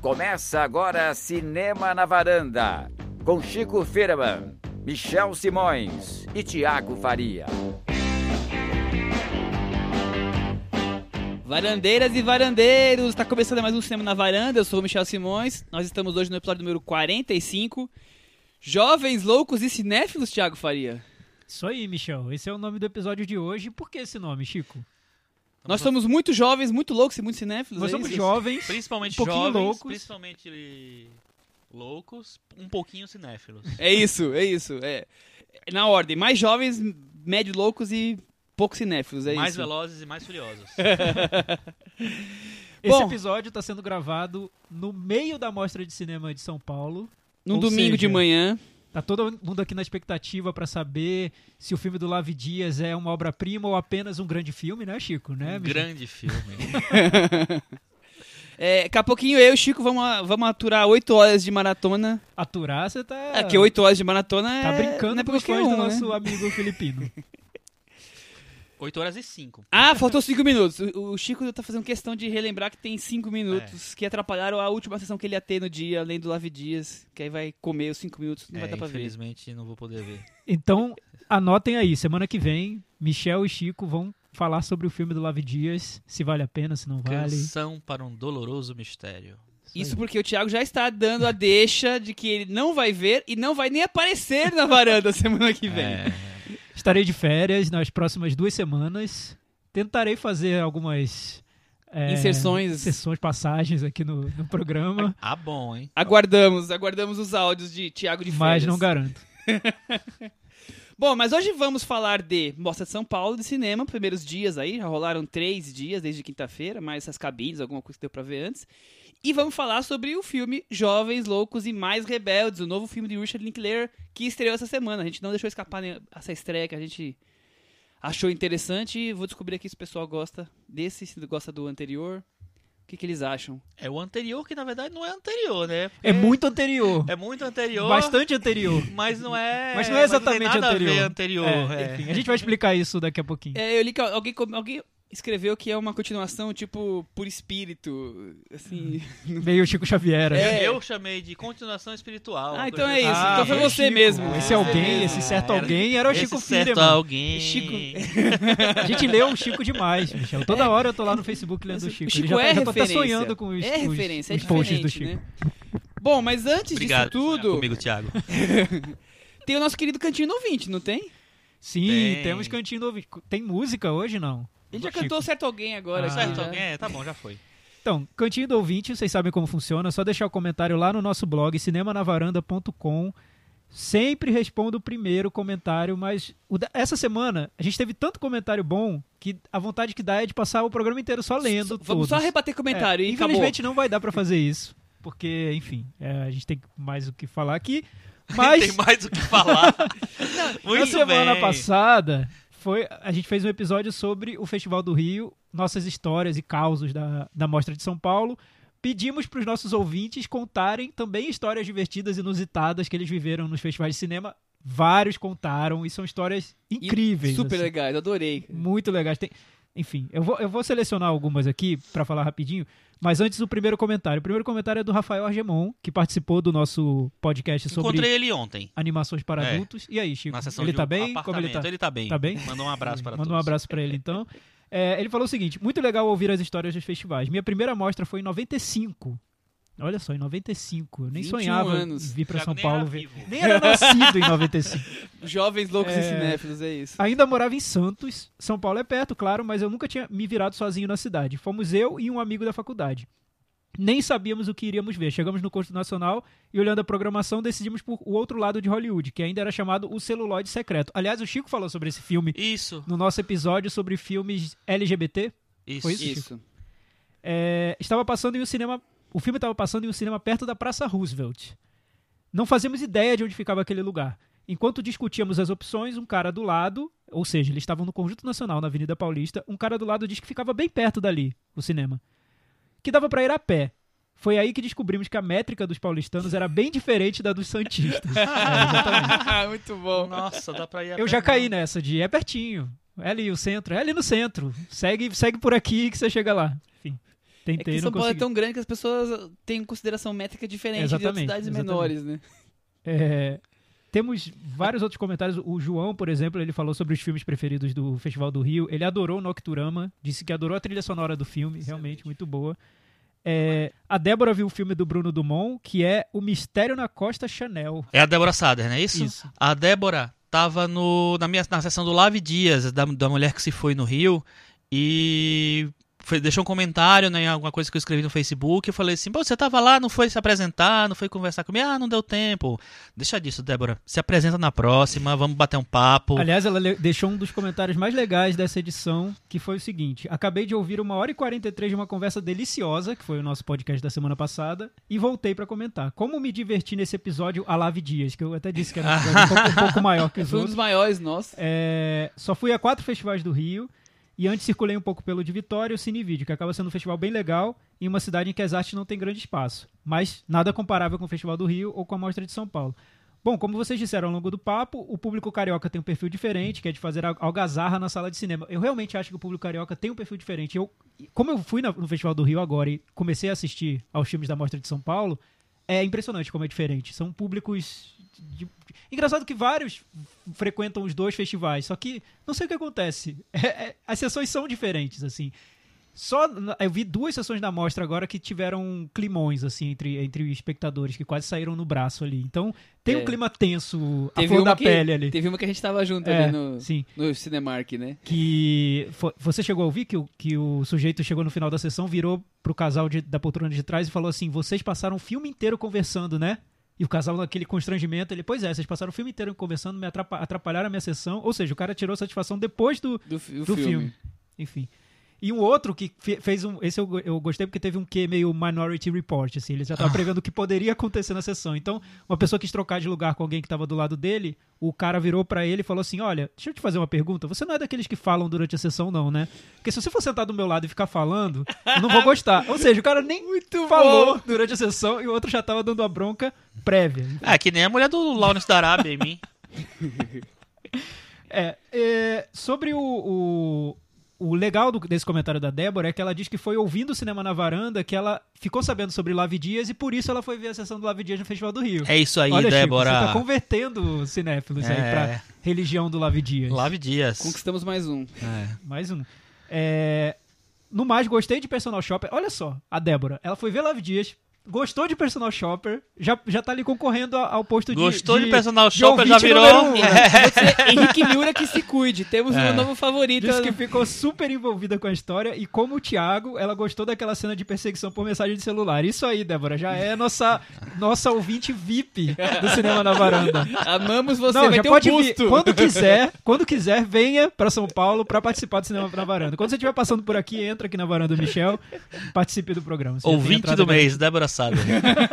Começa agora Cinema na Varanda, com Chico Firman, Michel Simões e Tiago Faria. Varandeiras e varandeiros, está começando mais um Cinema na Varanda, eu sou o Michel Simões, nós estamos hoje no episódio número 45, Jovens, Loucos e Cinéfilos, Tiago Faria. Isso aí, Michel, esse é o nome do episódio de hoje, por que esse nome, Chico? Nós somos muito jovens, muito loucos e muito cinéfilos, Nós é somos isso? jovens, Principalmente um pouquinho jovens, loucos. principalmente loucos, um pouquinho cinéfilos. É isso, é isso, é. Na ordem, mais jovens, médio loucos e pouco cinéfilos, é mais isso. velozes e mais furiosos. Esse Bom. episódio está sendo gravado no meio da Mostra de Cinema de São Paulo. Num domingo de seja, manhã. Tá todo mundo aqui na expectativa para saber se o filme do Lavi Dias é uma obra-prima ou apenas um grande filme, né, Chico? Né, um grande filme. É, daqui a pouquinho eu e o Chico vamos, vamos aturar 8 horas de maratona. Aturar, você tá, É, que 8 horas de maratona é. tá brincando não é com os fãs um, do né? nosso amigo filipino. 8 horas e 5. Ah, faltou 5 minutos. O o Chico tá fazendo questão de relembrar que tem 5 minutos que atrapalharam a última sessão que ele ia ter no dia, além do Lave Dias, que aí vai comer os 5 minutos, não É, vai dar pra ver. infelizmente não vou poder ver. Então, anotem aí, semana que vem, Michel e Chico vão falar sobre o filme do Lavi Dias, se vale a pena, se não vale. Canção para um doloroso mistério. Isso porque o Thiago já está dando a deixa de que ele não vai ver e não vai nem aparecer na varanda semana que vem. É, Estarei de férias nas próximas duas semanas. Tentarei fazer algumas é, Inserções. inserções, passagens aqui no, no programa, ah, bom, hein? Aguardamos, aguardamos os áudios de Thiago de mas férias. não garanto. Bom, mas hoje vamos falar de Mostra de São Paulo de cinema, primeiros dias aí, já rolaram três dias desde quinta-feira, mais essas cabines, alguma coisa que deu pra ver antes. E vamos falar sobre o filme Jovens, Loucos e Mais Rebeldes, o novo filme de Richard Linklater que estreou essa semana. A gente não deixou escapar né, essa estreia que a gente achou interessante e vou descobrir aqui se o pessoal gosta desse, se gosta do anterior. O que, que eles acham? É o anterior que na verdade não é anterior, né? É muito anterior. É muito anterior. Bastante anterior. Mas não é. Mas não é exatamente tem nada anterior. A ver anterior. É, é. Enfim, a gente vai explicar isso daqui a pouquinho. É, eu li que alguém, alguém escreveu que é uma continuação, tipo, por espírito, assim... Meio Chico Xavier. né? É. Eu chamei de continuação espiritual. Ah, então é isso. assim. então foi foi você Chico. mesmo. Esse alguém, mesmo. esse certo alguém era o Esse Chico certo Firman. alguém. Chico- A gente leu o Chico demais, Michel. Toda hora eu tô lá no Facebook lendo o Chico. O Chico Ele já, é tá- já tá referência. sonhando com os, É os- referência, os é posts do Chico. né? Bom, mas antes Obrigado disso tudo, comigo, Thiago. tem o nosso querido Cantinho no ouvinte, não tem? Sim, Tem. temos cantinho do ouvinte. Tem música hoje, não? Ele já Chico. cantou certo alguém agora. Ah. Certo já. alguém? É, tá bom, já foi. Então, cantinho do ouvinte, vocês sabem como funciona. É só deixar o comentário lá no nosso blog, cinemanavaranda.com. Sempre respondo o primeiro comentário, mas da- essa semana a gente teve tanto comentário bom que a vontade que dá é de passar o programa inteiro só lendo Vamos todos. só rebater comentário É, e acabou. Infelizmente não vai dar pra fazer isso, porque, enfim, é, a gente tem mais o que falar aqui. Mas Tem mais o que falar. Muito na semana bem. passada, foi, a gente fez um episódio sobre o Festival do Rio, nossas histórias e causos da, da Mostra de São Paulo. Pedimos para os nossos ouvintes contarem também histórias divertidas e inusitadas que eles viveram nos festivais de cinema. Vários contaram e são histórias E incríveis. Super assim. legais, adorei. Muito legais. Tem- Enfim, eu vou, eu vou selecionar algumas aqui para falar rapidinho, mas antes o primeiro comentário. O primeiro comentário é do Rafael Argemon, que participou do nosso podcast sobre Encontrei ele ontem. animações para É. adultos. E aí, Chico? Na sessão Ele de tá um bem? Como ele tá? Ele tá bem. Tá bem? Mandou um abraço para Manda todos. um abraço para ele, então. É, ele falou o seguinte: muito legal ouvir as histórias dos festivais. Minha primeira mostra foi em 95. Olha só, em 95. Eu nem 21 sonhava anos. vir para São nem Paulo era ver. vivo. Nem era nascido em 95. Jovens, loucos e É. cinéfilos, é isso. Ainda morava em Santos. São Paulo é perto, claro, mas eu nunca tinha me virado sozinho na cidade. Fomos eu e um amigo da faculdade. Nem sabíamos o que iríamos ver. Chegamos no curso nacional e, olhando a programação, decidimos por o outro lado de Hollywood, que ainda era chamado O Celuloide Secreto. Aliás, o Chico falou sobre esse filme Isso. no nosso episódio sobre filmes LGBT. Isso. Foi isso? Isso. É, estava passando em um cinema. O filme estava passando em um cinema perto da Praça Roosevelt. Não fazíamos ideia de onde ficava aquele lugar. Enquanto discutíamos as opções, um cara do lado, ou seja, eles estavam no Conjunto Nacional, na Avenida Paulista, um cara do lado disse que ficava bem perto dali, o cinema. Que dava para ir a pé. Foi aí que descobrimos que a métrica dos paulistanos era bem diferente da dos santistas. É. Muito bom. Nossa, dá pra ir a Eu pé, já caí não. nessa de é pertinho. É ali o centro, é ali no centro. Segue, segue por aqui que você chega lá. Enfim, É Tentei, que não São Paulo é consegui. tão grande que as pessoas têm consideração métrica diferente de outras Exatamente, cidades exatamente. menores, né? É, temos vários outros comentários. O João, por exemplo, ele falou sobre os filmes preferidos do Festival do Rio. Ele adorou o Nocturama, disse que adorou a trilha sonora do filme, realmente muito boa. É, a Débora viu o filme do Bruno Dumont, que é O Mistério na Costa Chanel. É a Débora Sader, não é isso? Isso. A Débora tava no, na minha na sessão do Lave Dias, da, da mulher que se foi no Rio, e foi- deixou um comentário né, em alguma coisa que eu escrevi no Facebook. Eu falei assim: Pô, você tava lá, não foi se apresentar, não foi conversar comigo? Ah, não deu tempo. Deixa disso, Débora. Se apresenta na próxima, vamos bater um papo. Aliás, ela deixou um dos comentários mais legais dessa edição, que foi o seguinte: Acabei de ouvir uma hora e 43 de uma conversa deliciosa, que foi o nosso podcast da semana passada, e voltei pra comentar. Como me diverti nesse episódio a Lave Dias, que eu até disse que era um um pouco, um pouco maior que os Foi um outros. dos maiores nossos. É, só fui a quatro festivais do Rio e antes circulei um pouco pelo de Vitória e o Cinevídeo, que acaba sendo um festival bem legal em uma cidade em que as artes não têm grande espaço, mas nada comparável com o Festival do Rio ou com a Mostra de São Paulo. Bom, como vocês disseram ao longo do papo, o público carioca tem um perfil diferente, que é de fazer al- algazarra na sala de cinema. Eu realmente acho que o público carioca tem um perfil diferente. Eu, como eu fui no Festival do Rio agora e comecei a assistir aos filmes da Mostra de São Paulo, é impressionante como é diferente. São públicos. De- Engraçado que vários frequentam os dois festivais, só que não sei o que acontece. É- é- as sessões são diferentes, assim. Só eu vi duas sessões da mostra agora que tiveram climões assim entre entre os espectadores que quase saíram no braço ali. Então tem um É. clima tenso, a Teve flor uma da que- pele ali. Teve uma que a gente tava junto É, ali no, sim. no Cinemark, né? que você chegou a ouvir que o, que o sujeito chegou no final da sessão, virou pro casal de- da poltrona de trás e falou assim: vocês passaram o filme inteiro conversando, né? E o casal naquele constrangimento, ele, pois é, vocês passaram o filme inteiro conversando, me atrapa- atrapalharam a minha sessão. Ou seja, o cara tirou satisfação depois do, Do, do filme. Enfim. E um outro que fe- fez um. Esse eu, eu gostei porque teve um quê meio Minority Report, assim. Ele já tava prevendo o que poderia acontecer na sessão. Então, uma pessoa quis trocar de lugar com alguém que tava do lado dele, o cara virou pra ele e falou assim: Olha, deixa eu te fazer uma pergunta. Você não é daqueles que falam durante a sessão, não, né? Porque se você for sentar do meu lado e ficar falando, eu não vou gostar. Ou seja, o cara nem falou durante a sessão e o outro já tava dando a bronca prévia. Ah, que nem a mulher do Lawrence da Arábia em mim. É, é, sobre o, o, o legal do- desse comentário da Débora é que ela diz que foi ouvindo o cinema na varanda que ela ficou sabendo sobre Lave Dias e por isso ela foi ver a sessão do Lave Dias no Festival do Rio. É isso aí, Olha, Chico, Débora. você tá convertendo cinéfilos aí É. pra religião do Lave Dias. Lave Dias. Conquistamos mais um. É. Mais um. É, no mais, gostei de Personal Shopper. Olha só, a Débora, ela foi ver Lave Dias, gostou de Personal Shopper, já, já tá ali concorrendo ao posto de Gostou de, personal de shopper, já virou. um, né? Você, Henrique Miura que se cuide. Temos É. um novo favorito. Disse que ficou super envolvida com a história e como o Thiago, ela gostou daquela cena de perseguição por mensagem de celular. Isso aí, Débora, já é nossa nossa ouvinte VIP do cinema na varanda. Amamos você, Não, vai já ter pode um vir. Quando quiser, quando quiser, venha pra São Paulo pra participar do cinema na varanda. Quando você estiver passando por aqui, entra aqui na varanda do Michel, participe do programa. Você Ouvinte do mês, Débora Sader.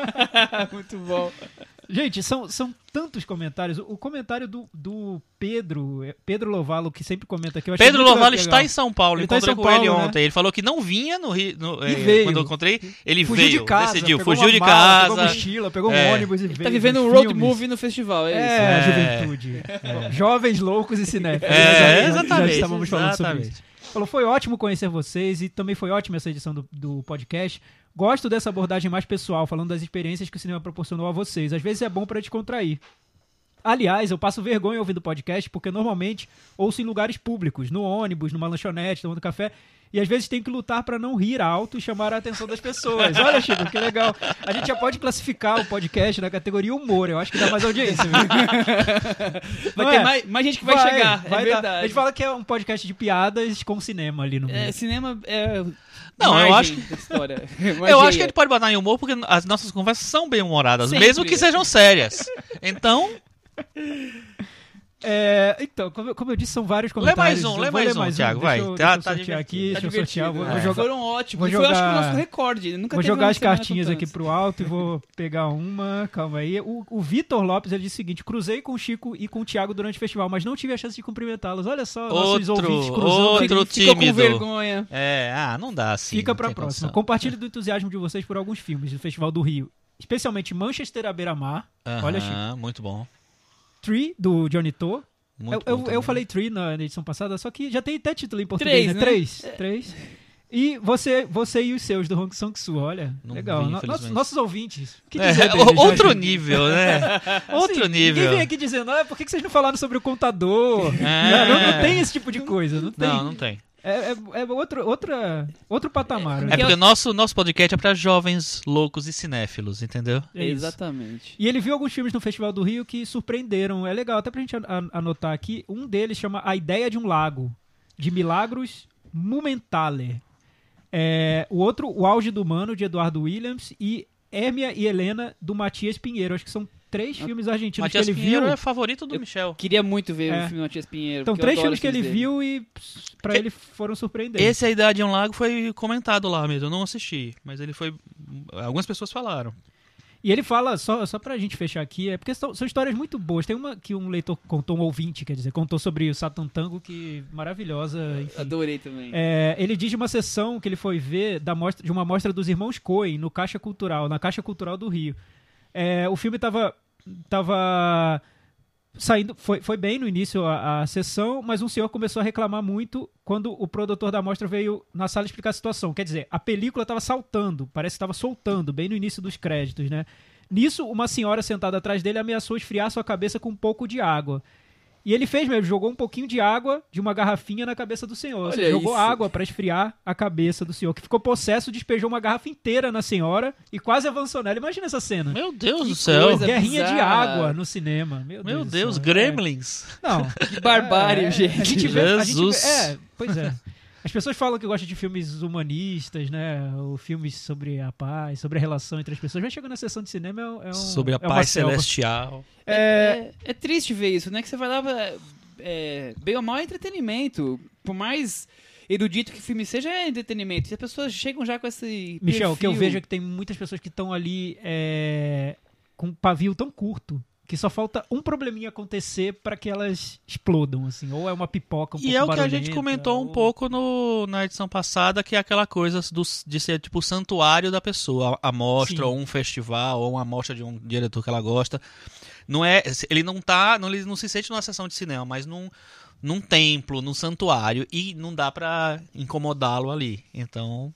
Muito bom. Gente, são, são tantos comentários. O comentário do, do Pedro, é, Pedro Lovalo, que sempre comenta aqui. Pedro Lovalo está em São Paulo. Ele tá em encontrei São com ele Paulo, né? ontem. Ele falou que não vinha no Rio. no- eh, veio. Quando eu encontrei, ele Fugiu veio. de casa, decidiu, pegou fugiu uma de mala, casa. Pegou mochila, pegou um É. ônibus e veio. Tá vivendo um road filmes. movie no festival, é, É, isso. a É. juventude. É. Jovens loucos e cinéfilos. É, Já- exatamente, Já estávamos falando sobre exatamente. isso. Falou, foi ótimo conhecer vocês e também foi ótima essa edição do, do podcast. Gosto dessa abordagem mais pessoal, falando das experiências que o cinema proporcionou a vocês. Às vezes é bom pra descontrair. Aliás, eu passo vergonha ouvindo podcast porque normalmente ouço em lugares públicos, no ônibus, numa lanchonete, tomando café, e às vezes tenho que lutar pra não rir alto e chamar a atenção das pessoas. Olha, Chico, que legal. A gente já pode classificar o podcast na categoria humor, eu acho que dá mais audiência. viu? Vai Não ter é? mais, mais gente que vai, chegar, vai é dar. verdade. A gente fala que é um podcast de piadas com cinema ali no meio. É, cinema é. Não, eu acho história. Eu acho que a gente pode botar em humor porque as nossas conversas são bem humoradas, Sempre. mesmo que sejam sérias. Então, É, então, como eu, como eu disse, são vários Lê mais comentários. um, lê mais ler um, Thiago, vai. eu, Tá- deixa eu tá sortear aqui, divertido. deixa eu sortear. Vou, Tá vou jogar, Foram ótimos. vou Foi, eu acho que o jogar- nosso recorde. Nunca vou jogar as cartinhas aqui pro alto e vou pegar uma. Calma aí. O, o Vitor Lopes ele disse o seguinte: cruzei com o Chico e com o Thiago durante o festival, mas não tive a chance de cumprimentá-los. Olha só, nossos Outro- ouvintes cruzando. outro aqui. Ficou com tímido. vergonha. é, ah, não dá assim. Fica pra próxima. condição. Compartilhe do entusiasmo de vocês por alguns filmes do Festival do Rio. Especialmente Manchester à beira-mar. Olha, Chico. Muito bom. Tree, do Johnny To. Eu, eu, eu falei Tree na edição passada, só que já tem até título em português, Três, né? né? Três. Três. E você, você e os seus do Hong Sang-soo, olha. Não legal. vi, nossos, nossos ouvintes. É, deles, outro nível, né? Outro Assim, nível. Ninguém vem aqui dizendo, ah, por que que vocês não falaram sobre o contador? É. Não, não tem esse tipo de coisa. Não tem. Não, não tem. É, é, é outro, outra, outro patamar. É né? porque o nosso, nosso podcast é pra jovens loucos e cinéfilos, entendeu? É. Exatamente. E ele viu alguns filmes no Festival do Rio que surpreenderam. É legal, até pra gente an- an- anotar aqui. Um deles chama A Ideia de um Lago, de Milagros Mumenthaler. É, o outro, O Auge do Humano, de Eduardo Williams. E Hérmia e Helena, do Matias Pinheiro. Acho que são três filmes argentinos Matias que ele Pinheiro viu. é favorito do Eu- Michel. Queria muito ver É. o filme do Matias Pinheiro. Então, três filmes que ele dele. viu e É- ele foram surpreendentes. Esse A Idade de um Lago foi comentado lá mesmo, eu não assisti, mas ele foi... Algumas pessoas falaram. E ele fala, só, só pra gente fechar aqui, é porque são, são histórias muito boas. Tem uma que um leitor contou, um ouvinte, quer dizer, contou sobre o Satan Tango, que maravilhosa, enfim. Adorei também. É, ele diz de uma sessão que ele foi ver da mostra, de uma mostra dos irmãos Coen no Caixa Cultural, na Caixa Cultural do Rio. É, o filme tava, tava saindo, foi, foi bem no início a, a sessão, mas um senhor começou a reclamar muito quando o produtor da mostra veio na sala explicar a situação. Quer dizer, a película estava saltando, parece que estava soltando, bem no início dos créditos, né? Nisso, uma senhora sentada atrás dele ameaçou esfriar sua cabeça com um pouco de água. E ele fez mesmo, jogou um pouquinho de água de uma garrafinha na cabeça do senhor. Seja, jogou isso. água para esfriar a cabeça do senhor, que ficou possesso, despejou uma garrafa inteira na senhora e quase avançou nela. Imagina essa cena. Meu Deus Que do céu. coisa. Guerrinha de bizarra. água no cinema. Meu, Meu do Deus, céu. Gremlins. É. Não. Que barbárie, É, gente. A gente vê, a gente vê- Jesus. é, pois é. As pessoas falam que gostam de filmes humanistas, né? Ou filmes sobre a paz, sobre a relação entre as pessoas. Mas chega na sessão de cinema é, um- é um. Sobre a é paz celestial. É, é, é triste ver isso, né? Que você vai lá, é, é, bem ou mal é entretenimento. Por mais erudito que o filme seja, é entretenimento. E as pessoas chegam já com esse. Michel, o que eu perfil. vejo é que tem muitas pessoas que estão ali é, com um pavio tão curto que só falta um probleminha acontecer para que elas explodam, assim. Ou é uma pipoca um E pouco é o que a gente comentou um ou- pouco no, na edição passada, que é aquela coisa do, de ser tipo o santuário da pessoa. A, a mostra, Sim. ou um festival, ou uma mostra de um diretor que ela gosta. Não é, ele não tá, não, ele não se sente numa sessão de cinema, mas num, num templo, num santuário, e não dá pra incomodá-lo ali. Então,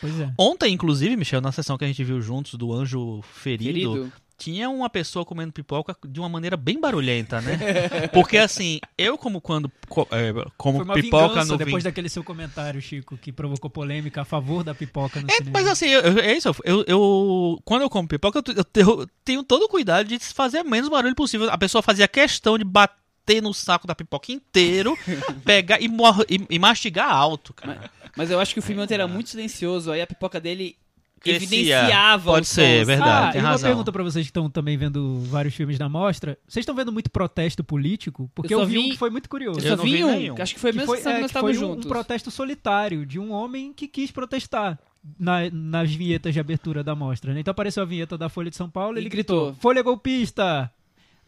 Pois é. ontem inclusive, Michel, na sessão que a gente viu juntos do Anjo Ferido, Querido. Tinha uma pessoa comendo pipoca de uma maneira bem barulhenta, né? Porque assim, eu como quando co- é, como Foi uma pipoca vingança no depois vin- daquele seu comentário, Chico, que provocou polêmica a favor da pipoca no É, cinema. mas assim, eu- eu- é isso. Eu, eu- quando eu como pipoca, eu, te- eu te- eu tenho todo o cuidado de fazer o menos barulho possível. A pessoa fazia questão de bater no saco da pipoca inteiro, pegar e, e- e mastigar alto, cara. Mas eu acho que o filme ontem era muito silencioso. Aí a pipoca dele Crescia. evidenciava Pode os ser, sons. verdade. ah, tem e uma razão. pergunta pra vocês que estão também vendo vários filmes da mostra. Vocês estão vendo muito protesto político? Porque Eu eu, vi um que foi muito curioso. Eu Eu vi vi um, nenhum. que acho que foi a que mesma foi, que é, nós que foi estávamos um, um protesto solitário de um homem que quis protestar na- nas vinhetas de abertura da mostra. né? Então apareceu a vinheta da Folha de São Paulo e E ele gritou. gritou: Folha golpista!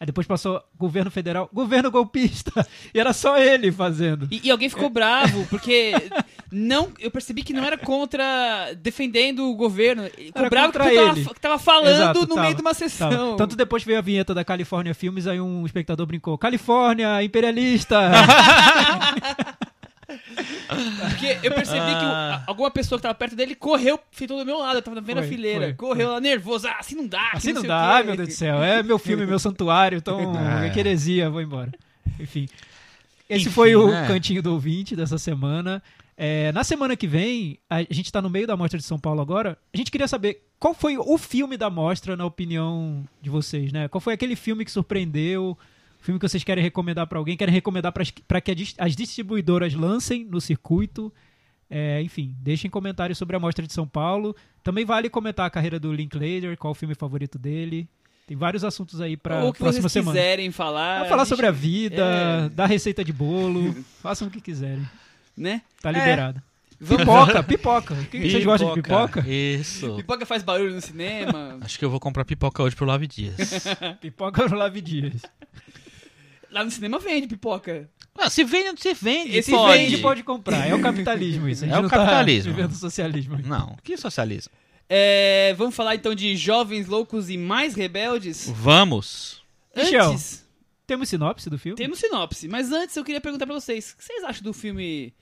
Aí depois passou governo federal, governo golpista! E era só ele fazendo. E, e alguém ficou bravo, porque não, eu percebi que não era contra defendendo o governo. Ele Era bravo contra porque tava, ele. fa- tava falando Exato, no tava, meio de uma Tava. sessão. Tanto depois veio a vinheta da Califórnia Filmes, aí um espectador brincou: Califórnia, imperialista! Porque eu percebi que Ah. a- alguma pessoa que tava perto dele correu, ficou do meu lado, eu tava vendo a Foi, fileira. foi, correu lá nervoso, ah, assim não dá. que Assim não sei dá, ai meu Deus do céu. É meu filme, meu santuário, então É. é que heresia, vou embora. Enfim. Esse Enfim, foi o né? cantinho do ouvinte dessa semana. É, na semana que vem, a gente tá no meio da mostra de São Paulo agora. A gente queria saber qual foi o filme da mostra, na opinião de vocês, né? Qual foi aquele filme que surpreendeu? Filme que vocês querem recomendar pra alguém, querem recomendar para que a as distribuidoras lancem no circuito. É, enfim, deixem comentários sobre a Mostra de São Paulo. Também vale comentar a carreira do Linklater, qual o filme favorito dele. Tem vários assuntos aí o que próxima vocês semana. quiserem falar. Falar gente- sobre a vida, é. dar receita de bolo, façam o que quiserem. Né? Tá É. liberado. Vamos- Pipoca, pipoca. O que que vocês gostam de pipoca? Isso. Pipoca faz barulho no cinema. Acho que eu vou comprar pipoca hoje pro Lave Dias. Pipoca no Lave Dias. Lá no cinema vende pipoca. Ah, se vende, se vende. Esse pode. Vende, pode comprar. É o capitalismo isso. A gente É o não capitalismo. Tá vivendo socialismo. Não, que socialismo. É, vamos falar então de jovens loucos e mais rebeldes? Vamos. Michel. Antes, Temos sinopse do filme? temos sinopse, mas antes eu queria perguntar pra vocês, o que vocês acham do filme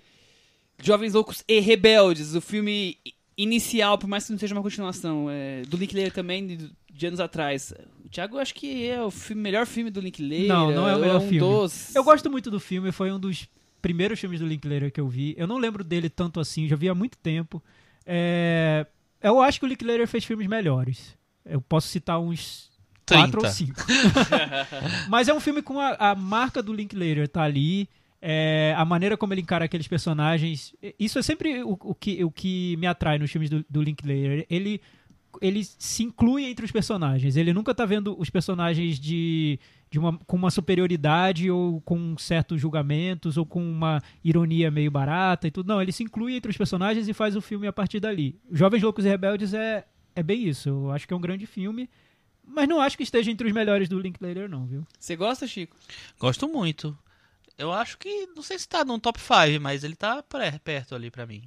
Jovens Loucos e Rebeldes, o filme inicial, por mais que não seja uma continuação, é, do Linklater também, de, de anos atrás. O Thiago acho que é o filme- melhor filme do Linklater. Não, não é o ou melhor um filme. Dos... Eu gosto muito do filme, foi um dos primeiros filmes do Linklater que eu vi. Eu não lembro dele tanto assim, já vi há muito tempo. É, Eu acho que o Linklater fez filmes melhores. Eu posso citar uns 4 ou 30. 5. Mas é um filme com a, a marca do Linklater, tá ali. É, a maneira como ele encara aqueles personagens. Isso é sempre o, o que, o que me atrai nos filmes do, do Linklater. Ele, ele se inclui entre os personagens. Ele nunca tá vendo os personagens de, de uma, com uma superioridade ou com certos julgamentos ou com uma ironia meio barata e tudo. Não, ele se inclui entre os personagens e faz o filme a partir dali. Jovens Loucos e Rebeldes é, é bem isso. Eu acho que é um grande filme. Mas não acho que esteja entre os melhores do Linklater, não, viu? Você gosta, Chico? Gosto muito. Eu acho que, não sei se tá no top 5, mas ele tá perto ali pra mim.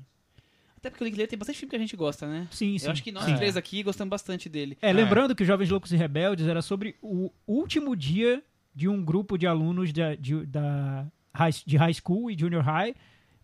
Até porque o Linklater tem bastante filme que a gente gosta, né? Sim, sim. Eu acho que nós sim. três aqui gostamos bastante dele. É, lembrando que Jovens Loucos e Rebeldes era sobre o último dia de um grupo de alunos de, de, da high, de high school e junior high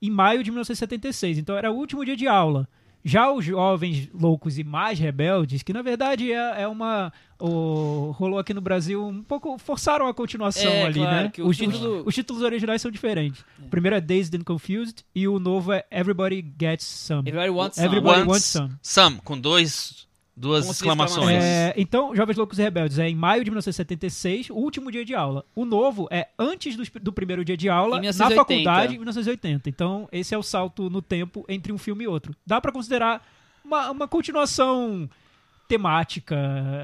em maio de 1976. Então era o último dia de aula. Já os Jovens Loucos e Mais Rebeldes, que na verdade é, é uma. O- rolou aqui no Brasil um pouco. forçaram a continuação É, ali, claro, né? que o os, título- os- os títulos originais são diferentes. O primeiro é Dazed and Confused e o novo é Everybody Gets Some. Everybody Wants Some. Everybody Wants wants some. Some, com dois, duas Com exclamações. É, então, Jovens Loucos e Rebeldes é em maio de 1976, o último dia de aula. O novo é antes dos- do, primeiro dia de aula, na 1980. faculdade, em 1980. Então, esse é o salto no tempo entre um filme e outro. Dá pra considerar uma, uma continuação temática,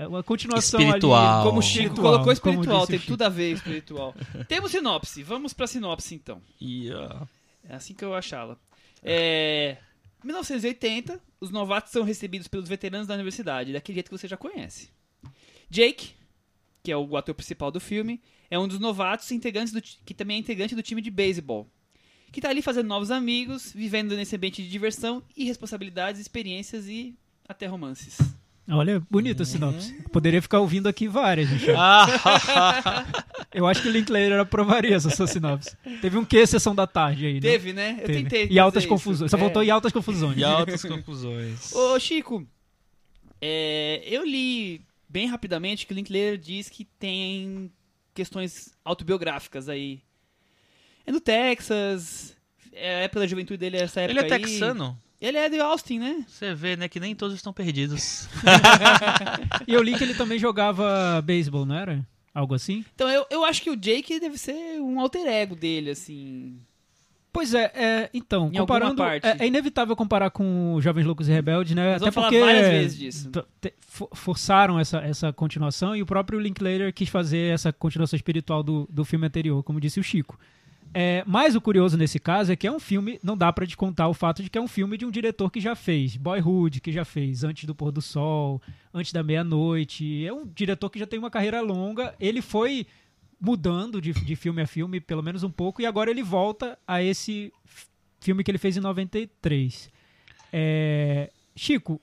uma continuação Espiritual. ali, Como o Chico espiritual, colocou espiritual, tem Chico. tudo a ver espiritual. Temos sinopse, vamos pra sinopse então. Yeah. É assim que eu achá-la. É... 1980, os novatos são recebidos pelos veteranos da universidade, daquele jeito que você já conhece. Jake, que é o ator principal do filme, é um dos novatos integrantes do que também é integrante do time de beisebol. Que tá ali fazendo novos amigos, vivendo nesse ambiente de diversão e responsabilidades, experiências e até romances. Olha, bonita a sinopse. Poderia ficar ouvindo aqui várias, Michel. Ah, Eu acho que o Linklater aprovaria essa sua sinopse. Teve um quê, sessão da tarde aí, né? Teve, né? Eu Teve. tentei. E altas fazer confusões. isso. Só voltou É. em altas confusões. e altas conclusões. Ô, Chico, é, eu li bem rapidamente que o Linklater diz que tem questões autobiográficas aí. É no Texas, é a época da juventude dele, essa época Ele é aí. texano. Ele é de Austin, né? Você vê, né, que nem todos estão perdidos. E eu li que ele também jogava beisebol, não era? Algo assim? Então eu, eu acho que o Jake deve ser um alter ego dele, assim. Pois é, é, então, Em comparando. parte. É, é inevitável comparar com Jovens Loucos e Rebeldes, né? Nós Até porque várias vezes disso. forçaram essa, essa continuação e o próprio Linklater quis fazer essa continuação espiritual do, do filme anterior, como disse o Chico. É, mas o curioso nesse caso é que é um filme, não dá pra descontar o fato de que é um filme de um diretor que já fez Boyhood, que já fez Antes do Pôr do Sol, Antes da Meia-Noite. É um diretor que já tem uma carreira longa. Ele foi mudando de, de filme a filme, pelo menos um pouco, e agora ele volta a esse filme que ele fez em 93. É, Chico,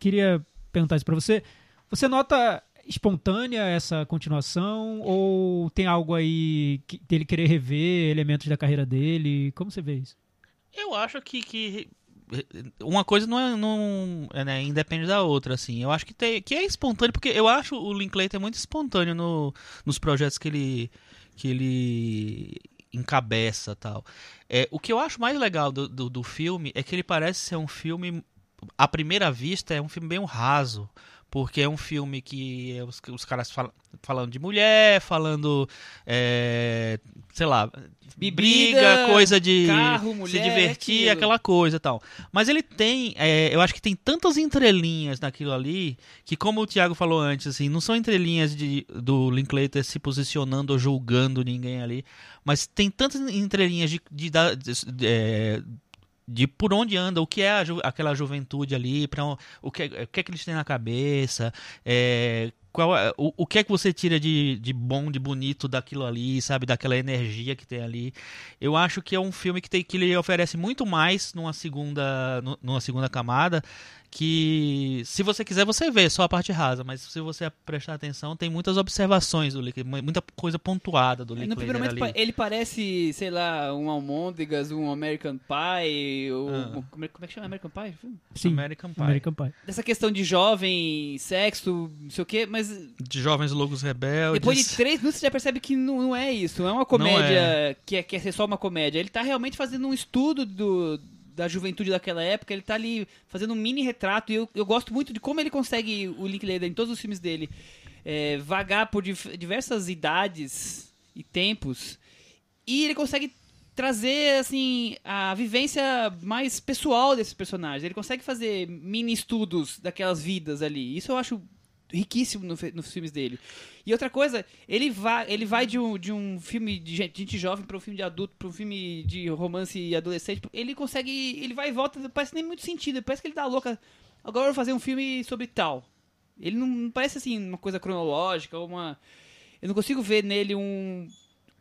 queria perguntar isso pra você. Você nota espontânea essa continuação ou tem algo aí que, dele querer rever elementos da carreira dele? Como você vê isso? Eu acho que, que uma coisa não é, não, é, né, independe da outra, assim. Eu acho que, tem, que é espontâneo, porque eu acho o Linklater muito espontâneo no, nos projetos que ele, que ele encabeça tal. É, o que eu acho mais legal do, do, do filme é que ele parece ser um filme, à primeira vista, é um filme bem raso. Porque é um filme que os, os caras falam, falando de mulher, falando, é, sei lá, Bebida, briga, coisa de carro, se mulher, divertir, aquilo. aquela coisa e tal. Mas ele tem, é, eu acho que tem tantas entrelinhas naquilo ali, que como o Thiago falou antes, assim, não são entrelinhas de, do Linklater se posicionando ou julgando ninguém ali, mas tem tantas entrelinhas de, de, dar- de, é, de por onde anda, o que é ju- aquela juventude ali, para o que, o que é que eles têm na cabeça, é, qual é- o, o que é que você tira de, de bom, de bonito daquilo ali, sabe? Daquela energia que tem ali. Eu acho que é um filme que, tem, que ele oferece muito mais numa segunda, nu- numa segunda camada. Que se você quiser, você vê só a parte rasa, mas se você prestar atenção, tem muitas observações do Linklater, muita coisa pontuada do No Linklater primeiro momento, ali. ele parece, sei lá, um Almôndegas, um American Pie, ou... Ah. Como, é, como é que chama American Pie? Sim, American Pie. American Pie. Dessa questão de jovem, sexo, não sei o quê, mas De jovens loucos rebeldes. depois de três minutos você já percebe que não, não é isso. Não é uma comédia Que, é, que é ser só uma comédia. Ele tá realmente fazendo um estudo do, da juventude daquela época. Ele tá ali fazendo um mini retrato. E eu, eu gosto muito de como ele consegue, o Linklater, em todos os filmes dele, é, vagar por diversas idades e tempos. E ele consegue trazer, assim, a vivência mais pessoal desses personagens. Ele consegue fazer mini estudos daquelas vidas ali. Isso eu acho riquíssimo no nos filmes dele. E outra coisa, ele vai, ele vai de, um, de um filme de gente, gente jovem para um filme de adulto, para um filme de romance adolescente. Ele consegue. Ele vai e volta, parece nem muito sentido. Parece que ele tá louca. Agora eu vou fazer um filme sobre tal. Ele não, não parece assim uma coisa cronológica uma. Eu não consigo ver nele um.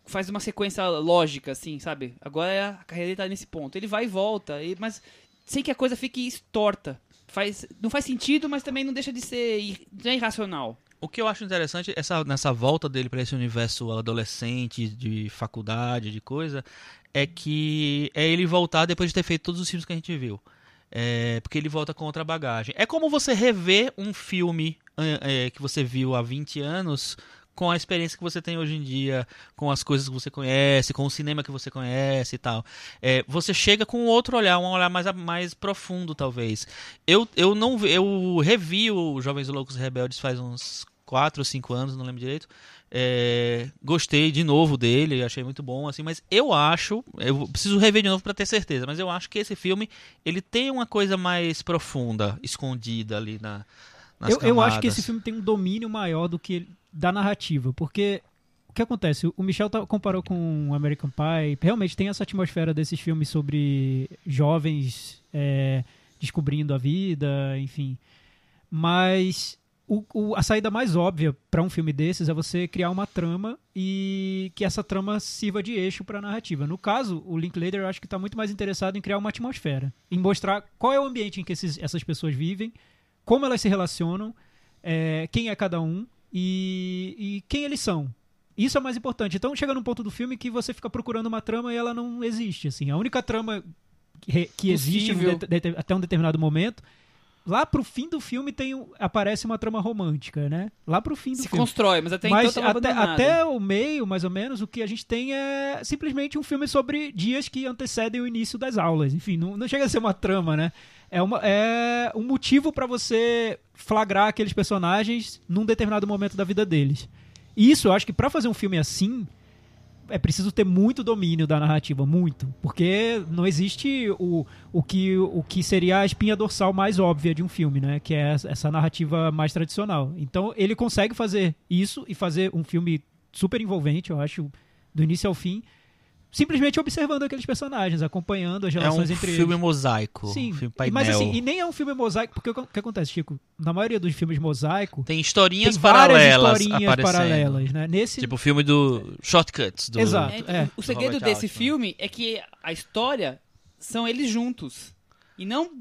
Faz uma sequência lógica, assim, sabe? Agora a carreira dele tá nesse ponto. Ele vai e volta, mas sem que a coisa fique torta. Faz, não faz sentido, mas também não deixa de ser é irracional. O que eu acho interessante essa, nessa volta dele para esse universo adolescente, de faculdade, de coisa, é que é ele voltar depois de ter feito todos os filmes que a gente viu. É, porque ele volta com outra bagagem. É como você rever um filme é, que você viu há 20 anos com a experiência que você tem hoje em dia, com as coisas que você conhece, com o cinema que você conhece e tal. É, você chega com outro olhar, um olhar mais, mais profundo, talvez. Eu, eu não eu revi o Jovens Loucos Rebeldes faz uns 4 ou 5 anos, não lembro direito. É, gostei de novo dele, achei muito bom, assim, mas eu acho, eu preciso rever de novo para ter certeza, mas eu acho que esse filme ele tem uma coisa mais profunda, escondida ali na, Eu, eu acho que esse filme tem um domínio maior do que da narrativa, porque o que acontece? O Michel tá- comparou com o American Pie, realmente tem essa atmosfera desses filmes sobre jovens é, descobrindo a vida, enfim. Mas o- o- a saída mais óbvia para um filme desses é você criar uma trama e que essa trama sirva de eixo para a narrativa. No caso, o Linklater eu acho que está muito mais interessado em criar uma atmosfera, em mostrar qual é o ambiente em que esses- essas pessoas vivem, como elas se relacionam, é, quem é cada um e, e quem eles são. Isso é o mais importante. Então chega num ponto do filme que você fica procurando uma trama e ela não existe. Assim, a única trama que, que existe Possível. det- det- até um determinado momento. Lá pro fim do filme tem um- aparece uma trama romântica, né? Lá pro fim do Se filme. constrói, mas até Mas então até, até o meio, mais ou menos, o que a gente tem é simplesmente um filme sobre dias que antecedem o início das aulas. Enfim, não, não chega a ser uma trama, né? É, uma, é um motivo pra você flagrar aqueles personagens num determinado momento da vida deles. E isso, eu acho que pra fazer um filme assim, é preciso ter muito domínio da narrativa, muito. Porque não existe o, o, que, o que seria a espinha dorsal mais óbvia de um filme, né? Que é essa narrativa mais tradicional. Então ele consegue fazer isso e fazer um filme super envolvente, eu acho, do início ao fim, simplesmente observando aqueles personagens, acompanhando as é um relações entre filme eles. mosaico, Sim, um filme painel. mas assim, e nem é um filme mosaico, porque o que acontece, Chico? Na maioria dos filmes mosaico, Tem historinhas tem várias paralelas historinhas aparecendo. paralelas, né? Nesse Tipo o filme do Shortcuts. Do... Exato. É, é. O segredo desse Altman. filme é que a história são eles juntos. E não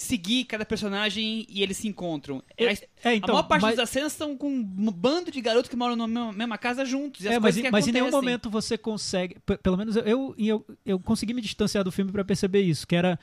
seguir cada personagem e eles se encontram. É a, é, então, a maior parte mas- das cenas são com um bando de garotos que moram na mesma, casa juntos. É, mas, mas em nenhum momento você consegue. Pelo menos eu, eu, eu, eu consegui me distanciar do filme pra perceber isso, que era.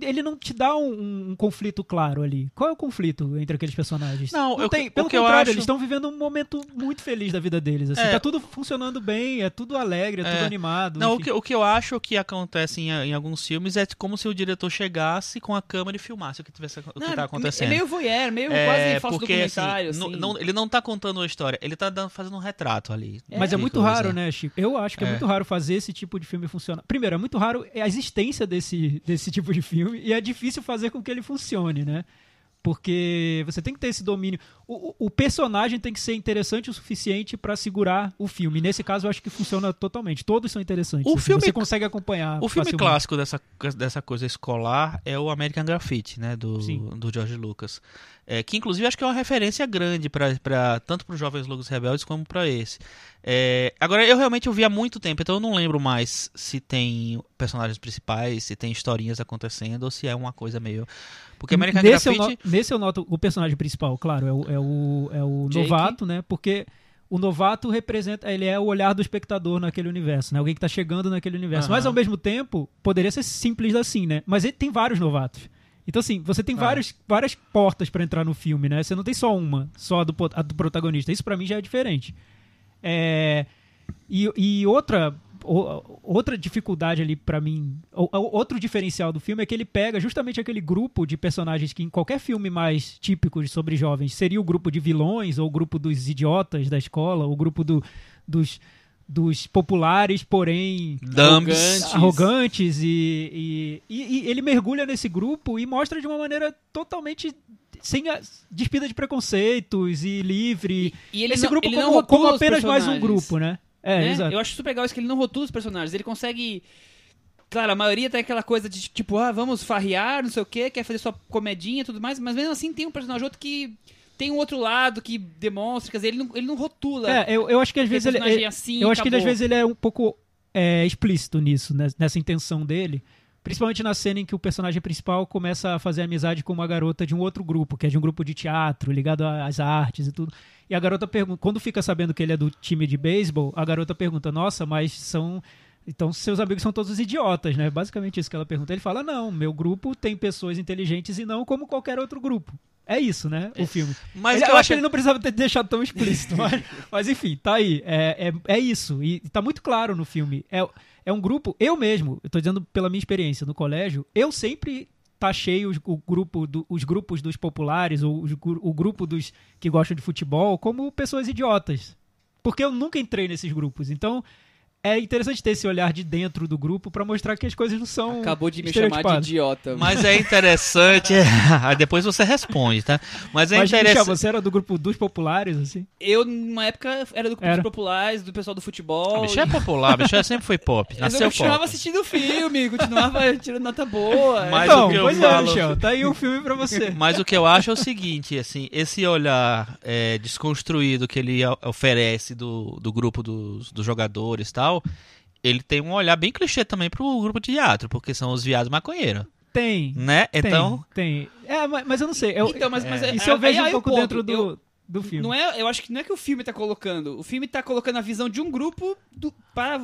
Ele não te dá um, um conflito claro ali. Qual é o conflito entre aqueles personagens? Não, eu- tem. Pelo contrário, acho- eles estão vivendo um momento muito feliz da vida deles. Assim, É. Tá tudo funcionando bem, é tudo alegre, é, tudo É. animado. Não, o que, o que eu acho que acontece em, em alguns filmes é como se o diretor chegasse com a câmera e filmasse o que, tivesse, o que Não, tá É acontecendo. meio voyeur, meio É, quase falso porque, documentário. assim, Assim, não- não- ele não tá contando uma história, ele tá dando- fazendo um retrato ali. Mas é muito coisa. raro, né, Chico? Eu acho que é, É. muito raro fazer esse tipo de filme funcionar. Primeiro, é muito raro a existência desse, desse tipo de filme e é difícil fazer com que ele funcione, né? Porque você tem que ter esse domínio. O, o- personagem tem que ser interessante o suficiente pra segurar o filme. Nesse caso, eu acho que funciona totalmente. Todos são interessantes. O assim, filme- você consegue acompanhar. O filme facilmente. clássico dessa, dessa coisa escolar é o American Graffiti, né? Do, Sim. do George Lucas. É, que inclusive acho que é uma referência grande pra, pra, tanto para os Jovens Loucos Rebeldes como para esse. É, agora, eu realmente eu vi há muito tempo, então eu não lembro mais se tem personagens principais, se tem historinhas acontecendo ou se é uma coisa meio. Porque American nesse Graffiti. Eu no, nesse eu noto o personagem principal, claro, é o, é o, é o Jake. novato, né? Porque o novato representa, ele é o olhar do espectador naquele universo, né? Alguém que tá chegando naquele universo. Aham. Mas ao mesmo tempo, poderia ser simples assim, né? Mas ele tem vários novatos. Então, assim, você tem Ah. vários, várias portas pra entrar no filme, né? Você não tem só uma, só a do, a do protagonista. Isso pra mim já é diferente. É, e, e outra outra dificuldade ali pra mim, outro diferencial do filme é que ele pega justamente aquele grupo de personagens que em qualquer filme mais típico sobre jovens seria o grupo de vilões ou o grupo dos idiotas da escola, ou o grupo do- dos dos populares, porém. Arrogantes. arrogantes e, e, e- e ele mergulha nesse grupo e mostra de uma maneira totalmente sem a, despida de preconceitos e livre E ele esse não- grupo ele como, como apenas mais um grupo, né? É, né? exato. Eu acho super legal isso que ele não rotula os personagens. Ele consegue. Claro, a maioria tem aquela coisa de tipo, ah, vamos farrear, não sei o quê, quer fazer sua comedinha e tudo mais, mas mesmo assim tem um personagem ou outro que tem um outro lado que demonstra, quer dizer, ele não, ele não rotula. É, eu, eu acho que às vezes ele, personagem ele- assim, eu acho que às acabou. vezes ele é um pouco é, explícito nisso, né, nessa intenção dele. Principalmente na cena em que o personagem principal começa a fazer amizade com uma garota de um outro grupo, que é de um grupo de teatro, ligado às artes e tudo. E a garota pergunta, quando fica sabendo que ele é do time de beisebol, a garota pergunta: "Nossa, mas são então seus amigos são todos idiotas, né?" Basicamente isso que ela pergunta. Ele fala: "Não, meu grupo tem pessoas inteligentes e não como qualquer outro grupo." É isso, né? O filme. Mas Ele- eu acho que ele não precisava ter deixado tão explícito, mas, mas enfim, tá aí. É, é, é isso. E tá muito claro no filme. É, é um grupo, eu mesmo, eu tô dizendo pela minha experiência no colégio, eu sempre taxei os, o grupo do- os grupos dos populares, ou os o grupo dos que gostam de futebol, como pessoas idiotas. Porque eu nunca entrei nesses grupos. Então, é interessante ter esse olhar de dentro do grupo pra mostrar que as coisas não são. Acabou de me chamar de idiota. Mas é interessante. Aí depois você responde, tá? Mas é Mas, Michel, interessante. você era do grupo dos populares, assim? Eu, numa época, era do grupo Era. dos populares, do pessoal do futebol. Bicho é popular, bicho sempre foi pop. Mas eu continuava pop. assistindo o filme, continuava tirando nota boa. Mas então, o que eu pois falo- é, Michel, tá aí um filme pra você. Mas o que eu acho é o seguinte, assim, esse olhar é, desconstruído que ele oferece do, do grupo dos, dos jogadores e tal, ele tem um olhar bem clichê também pro grupo de teatro, porque são os viados maconheiros, Tem. né? Tem, Então, Tem. É, mas, eu não sei. Eu, Então, mas, mas é- isso eu aí- vejo aí um o pouco ponto. dentro do, Eu- do filme. Não é, eu acho que não é que o filme tá colocando. O filme tá colocando a visão de um grupo do- para,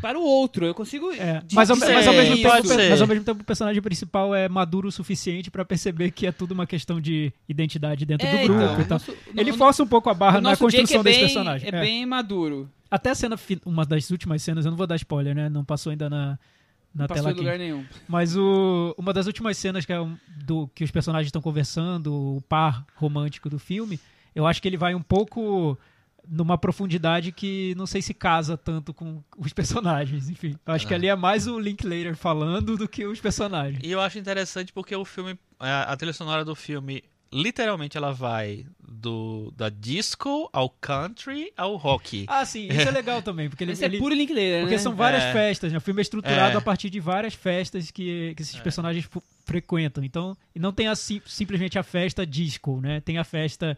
para o outro. Eu consigo. É, mas, ao, mas, ao mesmo tempo, mas ao mesmo tempo o personagem principal é maduro o suficiente pra perceber que é tudo uma questão de identidade dentro É, do grupo então, e tal. nosso- Ele no- força um pouco a barra na construção é desse bem, personagem. É, É. bem maduro. Até a cena, uma das últimas cenas, eu não vou dar spoiler, né? Não passou ainda na, na Não tela passou em aqui. lugar nenhum. Mas o, uma das últimas cenas que, é um- do, que os personagens estão conversando, o par romântico do filme, eu acho que ele vai um pouco numa profundidade que não sei se casa tanto com os personagens. Enfim, eu acho que ali é mais o Linklater falando do que os personagens. e eu acho interessante porque o filme, a, a trilha sonora do filme, literalmente ela vai do da disco ao country ao rock. Ah, sim, isso é legal também, porque ele, Esse é ele- puro Linklater, porque né? são várias É. festas, né? O filme é estruturado É. a partir de várias festas que, que esses personagens fu- frequentam. Então, não tem a sim- simplesmente a festa disco, né? Tem a festa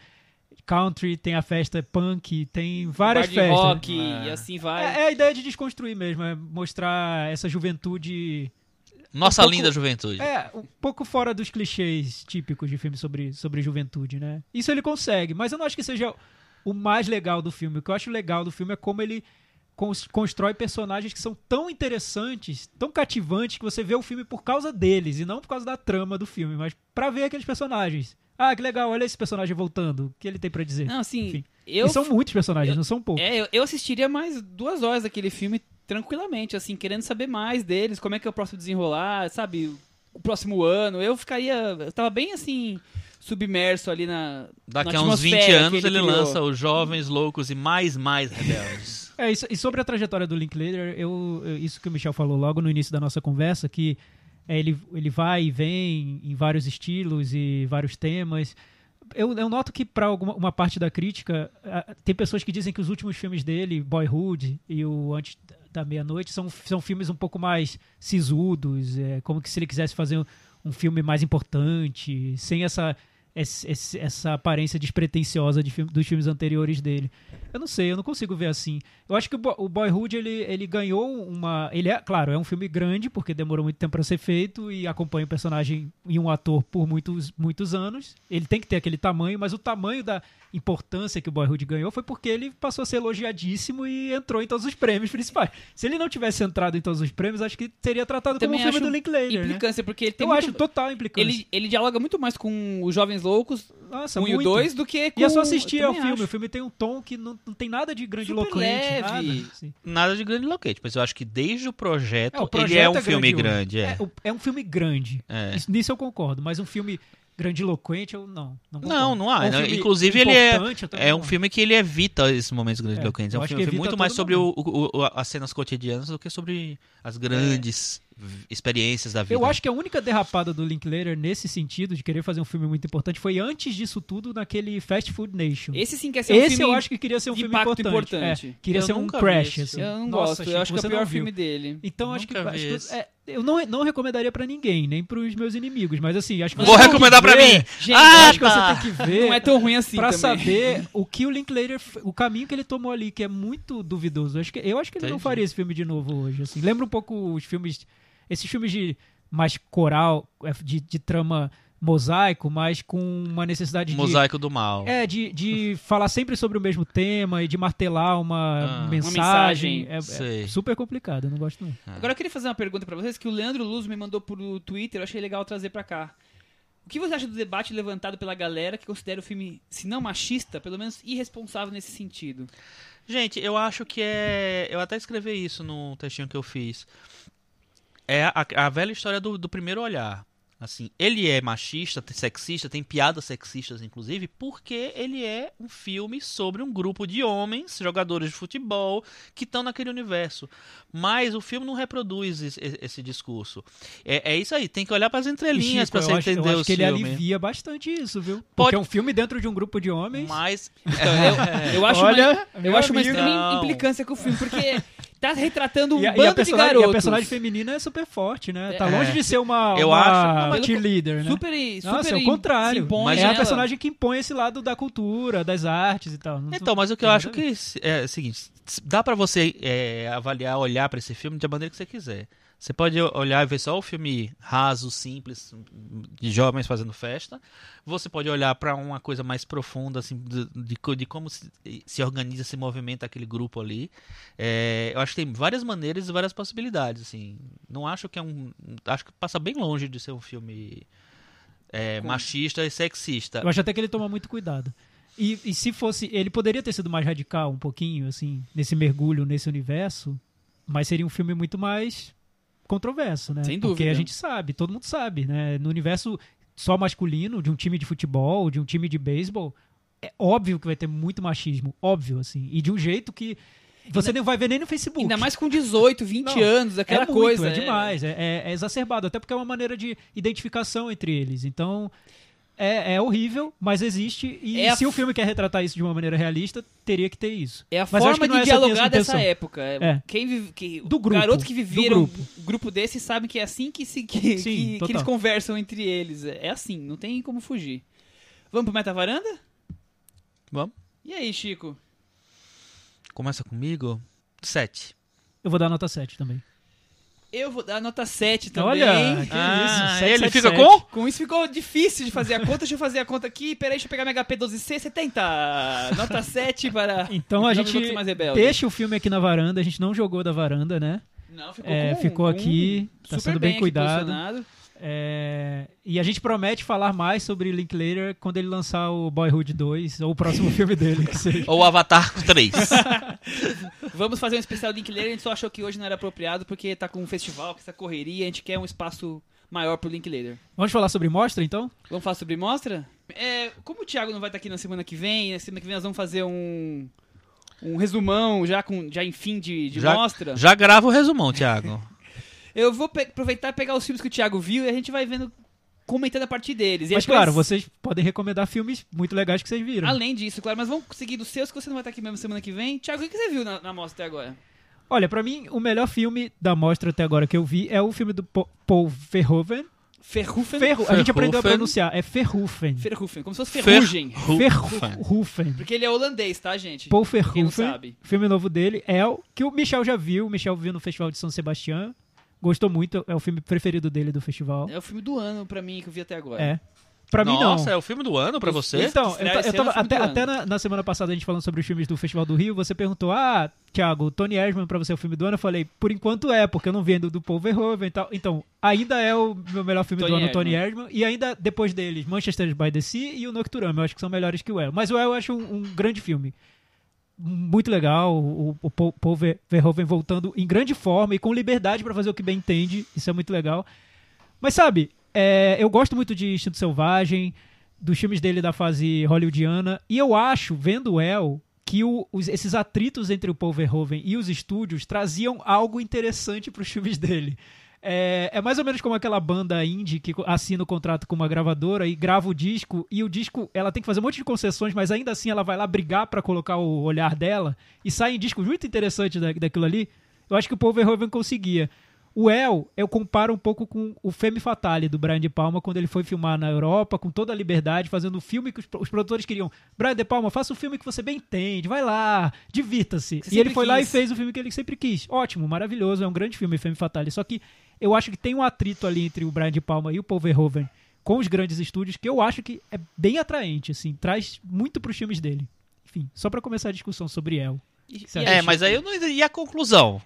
country, tem a festa punk, tem várias Bar de festas. rock É. e assim vai. É, é a ideia de desconstruir mesmo, é mostrar essa juventude. Nossa um pouco- linda juventude. É, um pouco fora dos clichês típicos de filmes sobre, sobre juventude, né? Isso ele consegue, mas eu não acho que seja o mais legal do filme. O que eu acho legal do filme é como ele cons- constrói personagens que são tão interessantes, tão cativantes, que você vê o filme por causa deles e não por causa da trama do filme, mas pra ver aqueles personagens. Ah, que legal, olha esse personagem voltando. O que ele tem pra dizer? Não, assim, Enfim. eu, e são muitos personagens, eu- não são poucos. é, eu, eu assistiria mais duas horas daquele filme tranquilamente, assim, querendo saber mais deles, como é que é o próximo desenrolar, sabe? O próximo ano. Eu ficaria. Eu tava bem assim, submerso ali na. Daqui na a uns 20 atmosfera que anos ele, criou. lança os Jovens Loucos e Mais Mais Rebeldes. É, isso- e sobre a trajetória do Linklater, eu, eu- isso que o Michel falou logo no início da nossa conversa, que é, ele, ele vai e vem em vários estilos e vários temas. Eu, eu noto que para uma parte da crítica, tem pessoas que dizem que os últimos filmes dele, Boyhood e o Antes da Meia-Noite, são, são filmes um pouco mais sisudos, é, como que se ele quisesse fazer um, um filme mais importante, sem essa esse- esse- essa aparência despretensiosa de filme- dos filmes anteriores dele. Eu não sei, eu não consigo ver assim. Eu acho que o, o Boyhood ele, ele ganhou uma. Ele é, claro, é um filme grande, porque demorou muito tempo para ser feito e acompanha o personagem e um ator por muitos, muitos anos. Ele tem que ter aquele tamanho, mas o tamanho da importância que o Boyhood ganhou foi porque ele passou a ser elogiadíssimo e entrou em todos os prêmios principais. Se ele não tivesse entrado em todos os prêmios, acho que teria tratado como um Também filme do Linklater, né? Implicância, porque ele tem Eu muito- acho total implicância. ele, ele dialoga muito mais com os Jovens Loucos, Nossa, 1 e o muito. 2, do que com... E é só assistir ao filme. acho. O filme tem um tom que não, não tem nada de Super grandiloquente. leve. Nada, assim. Nada de grande locate, mas eu acho que desde o projeto, É, o projeto ele é um é filme grande. É. É, é um filme grande. É. Isso- nisso eu concordo. Mas um filme grandiloquente, eu não. Não, concordo. Não, não há. Ou um filme Inclusive, ele é, é um não. filme que ele evita esses momentos grandiloquentes. É, eu um filme, muito mais sobre o- o- o- as cenas cotidianas do que sobre as grandes v- experiências da vida. Eu acho que a única derrapada do Linklater nesse sentido, de querer fazer um filme muito importante, foi antes disso tudo naquele Fast Food Nation. Esse sim quer ser um Esse filme eu acho que queria ser um filme importante. importante. É, queria Eu ser um crash, esse assim. Eu não Nossa, gosto, eu acho que é o pior não filme dele. Então acho que, acho que- esse. é, eu não, não recomendaria pra ninguém, nem pros meus inimigos, mas assim, acho que Vou que recomendar pra ver- mim. Gente, Ah, acho que tá. você tem que ver Não é tão ruim assim pra também. saber o que o Linklater, o caminho que ele tomou ali, que é muito duvidoso. Acho que, eu acho que ele não Entendi. faria esse filme de novo hoje. Assim. Lembra um pouco os filmes, esses filmes de mais coral, é, de, de trama mosaico, mas com uma necessidade de Mosaico do Mal. é, de, de falar sempre sobre o mesmo tema e de martelar uma Ah. mensagem. Uma É, é Sei. super complicado, eu não gosto não. Agora eu queria fazer uma pergunta pra vocês que o Leandro Luz me mandou por Twitter, eu achei legal trazer pra cá. O que você acha do debate levantado pela galera que considera o filme, se não machista, pelo menos irresponsável nesse sentido? Gente, eu acho que é. Eu até escrevi isso no textinho que eu fiz. É a, a velha história do, do primeiro olhar. Assim, ele é machista, sexista, tem piadas sexistas, inclusive, porque ele é um filme sobre um grupo de homens, jogadores de futebol, que estão naquele universo. Mas o filme não reproduz esse, esse discurso. É, é isso aí, tem que olhar para as entrelinhas para eu você acho, eu entender acho o que ele filme. alivia bastante isso, viu? Porque Pode- é um filme dentro de um grupo de homens. Mas. Eu, eu acho Olha, uma, eu acho uma amigo. implicância com o filme, porque tá retratando um E a, e a bando de personagem, e garotos. a personagem feminina é super forte, né? Tá É. longe de ser uma, Eu uma, acho- uma cheerleader, né? Super, super Nossa, é o contrário. Mas é a nela. personagem que impõe esse lado da cultura, das artes e tal. Não- Então, mas o que eu acho a que é o seguinte, dá pra você é, avaliar, olhar pra esse filme da maneira que você quiser. Você pode olhar e ver só o filme raso, simples, de jovens fazendo festa. Você pode olhar pra uma coisa mais profunda, assim, de, de de como se, se organiza, se movimenta aquele grupo ali. É, eu acho que tem várias maneiras e várias possibilidades, assim. Não acho que é um... Acho que passa bem longe de ser um filme é, Com- machista e sexista. Eu acho até que ele toma muito cuidado. E, e se fosse. Ele poderia ter sido mais radical um pouquinho, assim, nesse mergulho nesse universo, mas seria um filme muito mais controverso, né? Sem Porque dúvida. a gente sabe, todo mundo sabe, né? No universo só masculino, de um time de futebol, de um time de beisebol, é óbvio que vai ter muito machismo. Óbvio, assim. E de um jeito que. Você não vai ver nem no Facebook. Ainda mais com 18, 20 Não, anos, aquela é muito, coisa. é demais, é, é- é exacerbado, até porque é uma maneira de identificação entre eles. Então, é, é horrível, mas existe, e É a se o filme quer retratar isso de uma maneira realista, teria que ter isso. É a Mas forma de é dialogar dessa época. É, É. Quem vive, que, Do grupo, garotos que viveram grupo. um grupo desse sabem que é assim que, se, que, Sim, que- que eles conversam entre eles. É é assim, não tem como fugir. Vamos pro Meta Varanda? Vamos? E aí, Chico? Começa comigo? Sete. Eu vou dar nota 7 também. Eu vou dar nota 7 também. Olha, que Ah, isso, 7, ele 7, fica 7. com? Com isso ficou difícil de fazer a conta. Deixa eu fazer a conta aqui. Peraí, deixa eu pegar minha HP 12C 70. Nota 7 para. Então a gente deixa o filme aqui na varanda, a gente não jogou da varanda, né? Não, ficou, É, com- ficou com aqui, tá super sendo bem aqui cuidado. É, E a gente promete falar mais sobre Linklater quando ele lançar o Boyhood 2, ou o próximo filme dele, que seja. Ou Avatar 3. Vamos fazer um especial Linklater. A gente só achou que hoje não era apropriado porque tá com um festival, com essa correria. A gente quer um espaço maior pro Linklater. Vamos falar sobre mostra, então? Vamos falar sobre mostra? É, como o Thiago não vai estar aqui na semana que vem, na semana que vem nós vamos fazer um, um resumão já, com, já em fim de, de Já- mostra. Já grava o resumão, Thiago. Eu vou pe- aproveitar e pegar os filmes que o Thiago viu e a gente vai vendo, comentando a partir deles. E Mas depois- claro, vocês podem recomendar filmes muito legais que vocês viram. Além disso, claro, mas vamos seguir dos seus, que você não vai estar aqui mesmo semana que vem. Thiago, o que você viu na, na mostra até agora? Olha, pra mim, o melhor filme da mostra até agora que eu vi é o filme do Paul Verhoeven, Verhoeven. Ferro, a gente aprendeu a pronunciar, é Verhoeven. Verhoeven, como se fosse ferrugem. Verhoeven. Porque ele é holandês, tá, gente? Paul Quem não Verhoeven, sabe. filme novo dele, é o que o Michel já viu, o Michel viu no Festival de São Sebastião, gostou muito, é o filme preferido dele do festival. É o filme do ano pra mim que eu vi até agora. É. Pra mim não. Nossa, é o filme do ano pra você? Então, eu, eu tava, filme até, do até ano. na, na semana passada a gente falando sobre os filmes do Festival do Rio, você perguntou, ah, Thiago, Tony Erdmann pra você é o filme do ano? Eu falei, por enquanto é, porque eu não vendo do Paul Verhoeven e tal. Então, ainda é o meu melhor filme Tony do ano, Erdmann. Tony Erdmann, e ainda depois deles, Manchester by the Sea e o Nocturame, eu acho que são melhores que o El. Mas o El eu acho um, um grande filme. Muito legal, o, o Paul, Paul Ver- Verhoeven voltando em grande forma e com liberdade pra fazer o que bem entende, isso é muito legal. Mas sabe, é, eu gosto muito de Instinto Selvagem, dos filmes dele da fase hollywoodiana, e eu acho, vendo o El, que o- os- esses atritos entre o Paul Verhoeven e os estúdios traziam algo interessante para os filmes dele. É, é mais ou menos como aquela banda indie que assina o contrato com uma gravadora e grava o disco, e o disco ela tem que fazer um monte de concessões, mas ainda assim ela vai lá brigar para colocar o olhar dela, e saem discos muito interessantes da, daquilo ali. Eu acho que o Paul Verhoeven conseguia. O El, eu comparo um pouco com o Femme Fatale do Brian De Palma quando ele foi filmar na Europa, com toda a liberdade, fazendo o filme que os, os produtores queriam. Brian De Palma, faça o filme que você bem entende, vai lá, divirta-se. E ele foi lá e quis. fez o filme que ele sempre quis. Ótimo, maravilhoso, é um grande filme, Femme Fatale. Só que eu acho que tem um atrito ali entre o Brian De Palma e o Paul Verhoeven com os grandes estúdios que eu acho que é bem atraente, assim, traz muito pros filmes dele. Enfim, só pra começar a discussão sobre El. E- É, mas aí eu não. E a conclusão?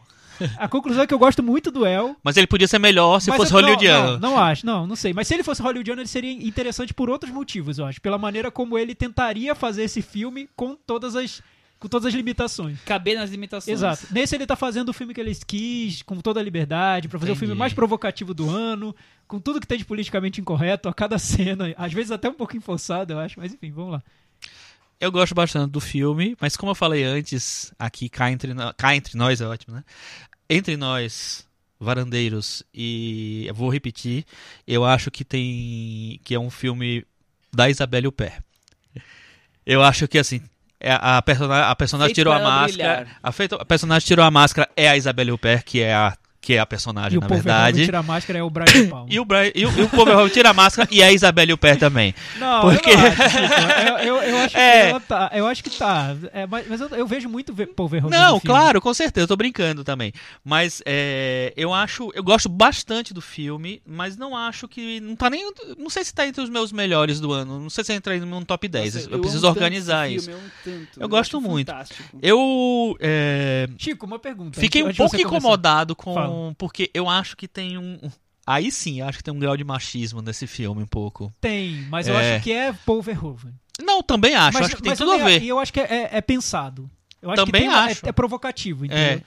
A conclusão é que eu gosto muito do El, Mas ele podia ser melhor se fosse eu- não, hollywoodiano. Não, não acho, não, não sei. Mas se ele fosse hollywoodiano, ele seria interessante por outros motivos, eu acho. Pela maneira como ele tentaria fazer esse filme com todas as, com todas as limitações. Caber nas limitações. Exato. Nesse ele tá fazendo o filme que ele quis, com toda a liberdade, pra fazer o Entendi. filme mais provocativo do ano, com tudo que tem de politicamente incorreto a cada cena, às vezes até um pouquinho forçado, eu acho, mas enfim, vamos lá. Eu gosto bastante do filme, mas como eu falei antes, aqui cá entre, no- cá entre nós é ótimo, né? Entre nós, varandeiros, e eu vou repetir, eu acho que tem. que é um filme da Isabelle Huppert. Eu acho que assim. É A, persona, a personagem tirou a máscara. A, feito- a personagem tirou a máscara é a Isabelle Huppert, que é a, que é a personagem, E o na Paul Verhoeven verdade. tira a máscara é o Brian Palma. E o, Brian, e o, e o Paul Verhoeven tira a máscara e a Isabelle Huppert também. Não, Porque- eu não acho, eu, eu, eu acho É. que ela tá. Eu acho que tá. É, mas mas eu, eu vejo muito ver- Paul Verhoeven Não, claro, com certeza, eu tô brincando também. Mas é, eu acho, eu gosto bastante do filme, mas não acho que não tá nem, não sei se tá entre os meus melhores do ano, não sei se entra num top 10. Nossa, eu, preciso organizar isso. filme, eu amo tanto, Eu gosto muito. fantástico. Eu é, Chico, uma pergunta. fiquei um pouco você começar. incomodado com Fala. Porque eu acho que tem um Aí sim, eu acho que tem um grau de machismo nesse filme um pouco. Tem, mas eu É. acho que é Paul Verhoeven. Não, também acho, mas, acho que tem tudo eu a ver. E eu acho que é, é- é pensado. Eu acho Também que tem acho. É, é provocativo, entendeu?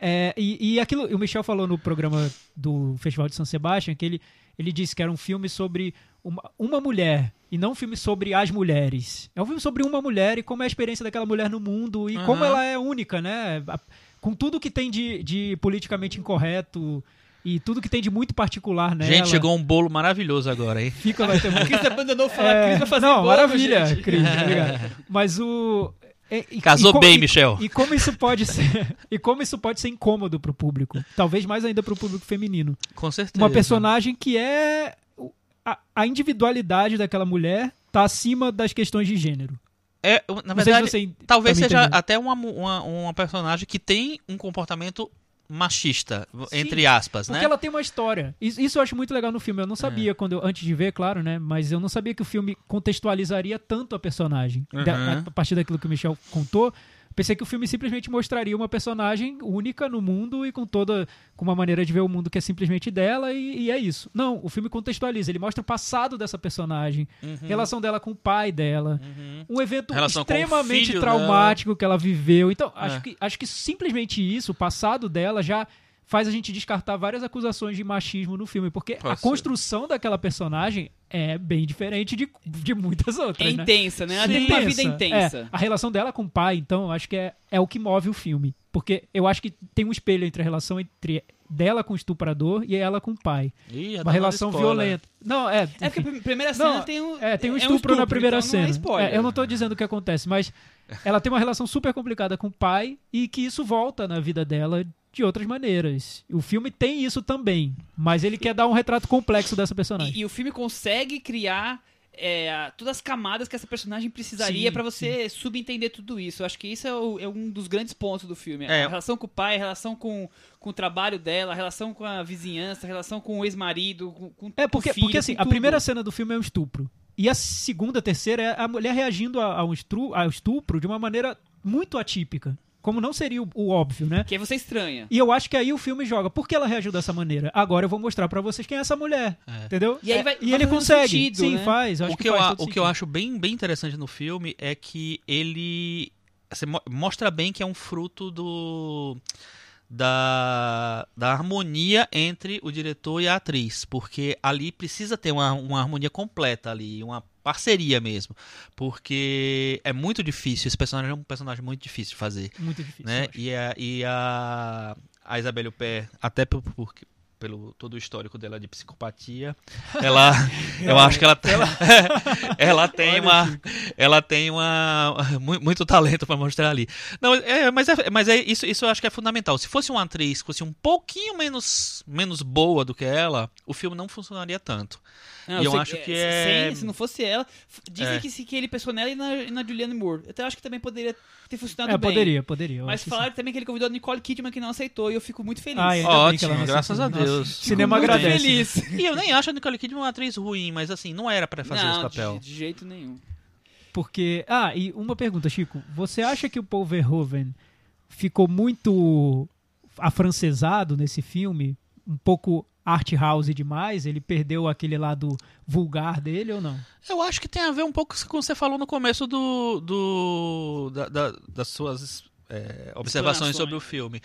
É, e, e aquilo, o Michel falou no programa do Festival de São Sebastião que ele, ele disse que era um filme sobre uma, uma mulher e não um filme sobre as mulheres. É um filme sobre uma mulher e como é a experiência daquela mulher no mundo e Aham. como ela é única, né? A- Com tudo que tem de, de politicamente incorreto e tudo que tem de muito particular nela. Gente, chegou um bolo maravilhoso agora, hein? Fica, vai ter A Cris abandonou falar, é, Cris vai fazer não, bolo, maravilha, gente. Cris, obrigado. Mas o. e- e- Casou e bem, e- Michel. E como isso pode ser. e como isso pode ser incômodo pro público. Talvez mais ainda pro público feminino. Com certeza. Uma personagem que é. A, a individualidade daquela mulher tá acima das questões de gênero. É, na verdade, se talvez tá seja entendendo. até uma, uma, uma personagem que tem um comportamento machista, Sim, entre aspas, Porque né? ela tem uma história. Isso, isso eu acho muito legal no filme. Eu não É. sabia, quando eu, antes de ver, claro, né? Mas eu não sabia que o filme contextualizaria tanto a personagem. Da- Uhum. a, partir daquilo que o Michel contou. Pensei que o filme simplesmente mostraria uma personagem única no mundo e com toda. com uma maneira de ver o mundo que é simplesmente dela, e, e é isso. Não, o filme contextualiza, ele mostra o passado dessa personagem, Uhum, relação dela com o pai dela, uhum. um evento Relação extremamente traumático que ela viveu. Então, É. acho, que, acho que simplesmente isso, o passado dela, já faz a gente descartar várias acusações de machismo no filme, porque Pode a ser. construção daquela personagem é bem diferente de, de muitas É outras, né? intensa, né? Ela Sim, tem uma vida intensa. É, a relação dela com o pai, então, eu acho que é, é o que move o filme. Porque eu acho que tem um espelho entre a relação entre dela com o estuprador e ela com o pai. Ih, já Uma relação violenta. Não, é. É porque enfim. a primeira cena Não, tem um, É, tem um é estupro, na primeira então cena. Não é spoiler. É, eu não tô dizendo o que acontece, mas ela tem uma relação super complicada com o pai e que isso volta na vida dela de outras maneiras. O filme tem isso também, mas ele quer dar um retrato complexo dessa personagem. E, e o filme consegue criar é, a- todas as camadas que essa personagem precisaria Sim, pra você subentender tudo isso. Eu acho que isso é, o- é um dos grandes pontos do filme. É. A relação com o pai, a relação com, com o trabalho dela, a relação com a vizinhança, a relação com o ex-marido, com, com É, porque, filho, porque assim, a primeira cena do filme é um estupro. E a segunda, terceira é a mulher reagindo a- ao, estru- ao estupro de uma maneira muito atípica. Como não seria o, o óbvio, né? Que você estranha. E eu acho que aí o filme joga. Por que ela reagiu dessa maneira? Agora eu vou mostrar pra vocês quem é essa mulher. É. Entendeu? E aí vai- e vai ele consegue. sentido, Sim, né? faz. eu Acho o que, que eu, faz o que eu acho bem, bem interessante no filme é que ele mo- mostra bem que é um fruto do da, da harmonia entre o diretor e a atriz, porque ali precisa ter uma, uma harmonia completa ali, uma parceria mesmo, porque é muito difícil, esse personagem é um personagem muito difícil de fazer, Muito difícil. né? E a, e a, a Isabelle Huppert, até por, por- pelo todo o histórico dela de psicopatia, ela, eu acho que ela, ela tem uma, ela tem uma mu- muito talento para mostrar ali. Não, é, mas é, mas é isso, isso eu acho que é fundamental. Se fosse uma atriz que fosse um pouquinho menos, menos boa do que ela, o filme não funcionaria tanto. Não, E eu sei- acho que se- é- sem- se não fosse ela. Dizem É. que, se, que ele pensou nela e na, e na Julianne Moore. Eu até acho que também poderia ter funcionado É, bem. poderia, poderia. Mas que falaram também que ele convidou a Nicole Kidman que não aceitou e eu fico muito feliz. Ah, é. Que ela Ótimo, graças a aceitou. Deus. Cinema muito agradece. feliz. E eu nem acho a Nicole Kidman uma atriz ruim, mas assim, não era pra fazer não, esse papel. De, de jeito nenhum. Porque. Ah, e uma pergunta, Chico. Você acha que o Paul Verhoeven ficou muito afrancesado nesse filme? Um pouco art house demais? Ele perdeu aquele lado vulgar dele ou não? Eu acho que tem a ver um pouco com o que você falou no começo do, do da- da- das suas é, observações sobre o filme.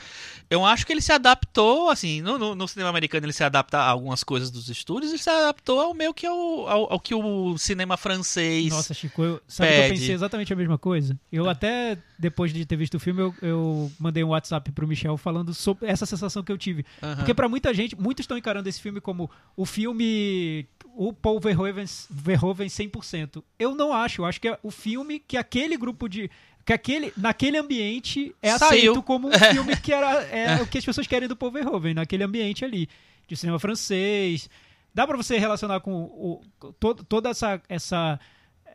Eu acho que ele se adaptou, assim, no, no- no cinema americano ele se adapta a algumas coisas dos estúdios e se adaptou ao meio que ao, ao, ao que o cinema francês. Nossa, Chico, eu, sabe que eu Pede. pensei exatamente a mesma coisa? Eu até, depois de ter visto o filme, eu, eu mandei um WhatsApp pro Michel falando sobre essa sensação que eu tive. Aham. Porque pra muita gente, muitos estão encarando esse filme como o filme o Paul Verhoeven, Verhoeven 100%. Eu não acho, eu acho que é o filme que aquele grupo de que aquele naquele ambiente é Saiu. aceito como um filme que era é, o que as pessoas querem do Paul Verhoeven, naquele ambiente ali de cinema francês. Dá pra você relacionar com o, todo, toda essa essa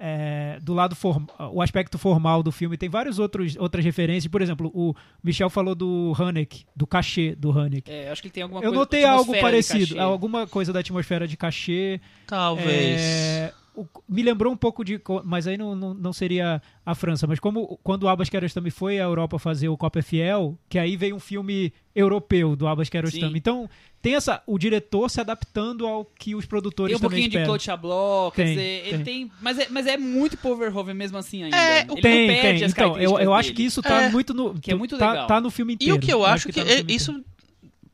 é, do lado form, o aspecto formal do filme tem vários outros outras referências por exemplo o Michel falou do Haneke do cachê do Haneke É, eu acho que ele tem alguma eu coisa. notei algo parecido, alguma coisa da atmosfera de cachê. Talvez. É, o- me lembrou um pouco de. Mas aí não, não, não seria a França. Mas como quando o Abbas Kiarostami foi à Europa fazer o Copa Fiel, que aí veio um filme europeu do Abbas Kiarostami. Sim. Então tem essa. O diretor se adaptando ao que os produtores Tem um pouquinho de esperam. Claude Chablot, quer Tem, dizer, ele tem. tem. Mas é, mas é muito Paul Verhoeven mesmo assim ainda. É, ele Tem, não perde tem. as Então, eu, eu acho que isso tá É, muito no. que é muito tá, legal. tá no filme E inteiro. o que eu acho que, tá no é- isso,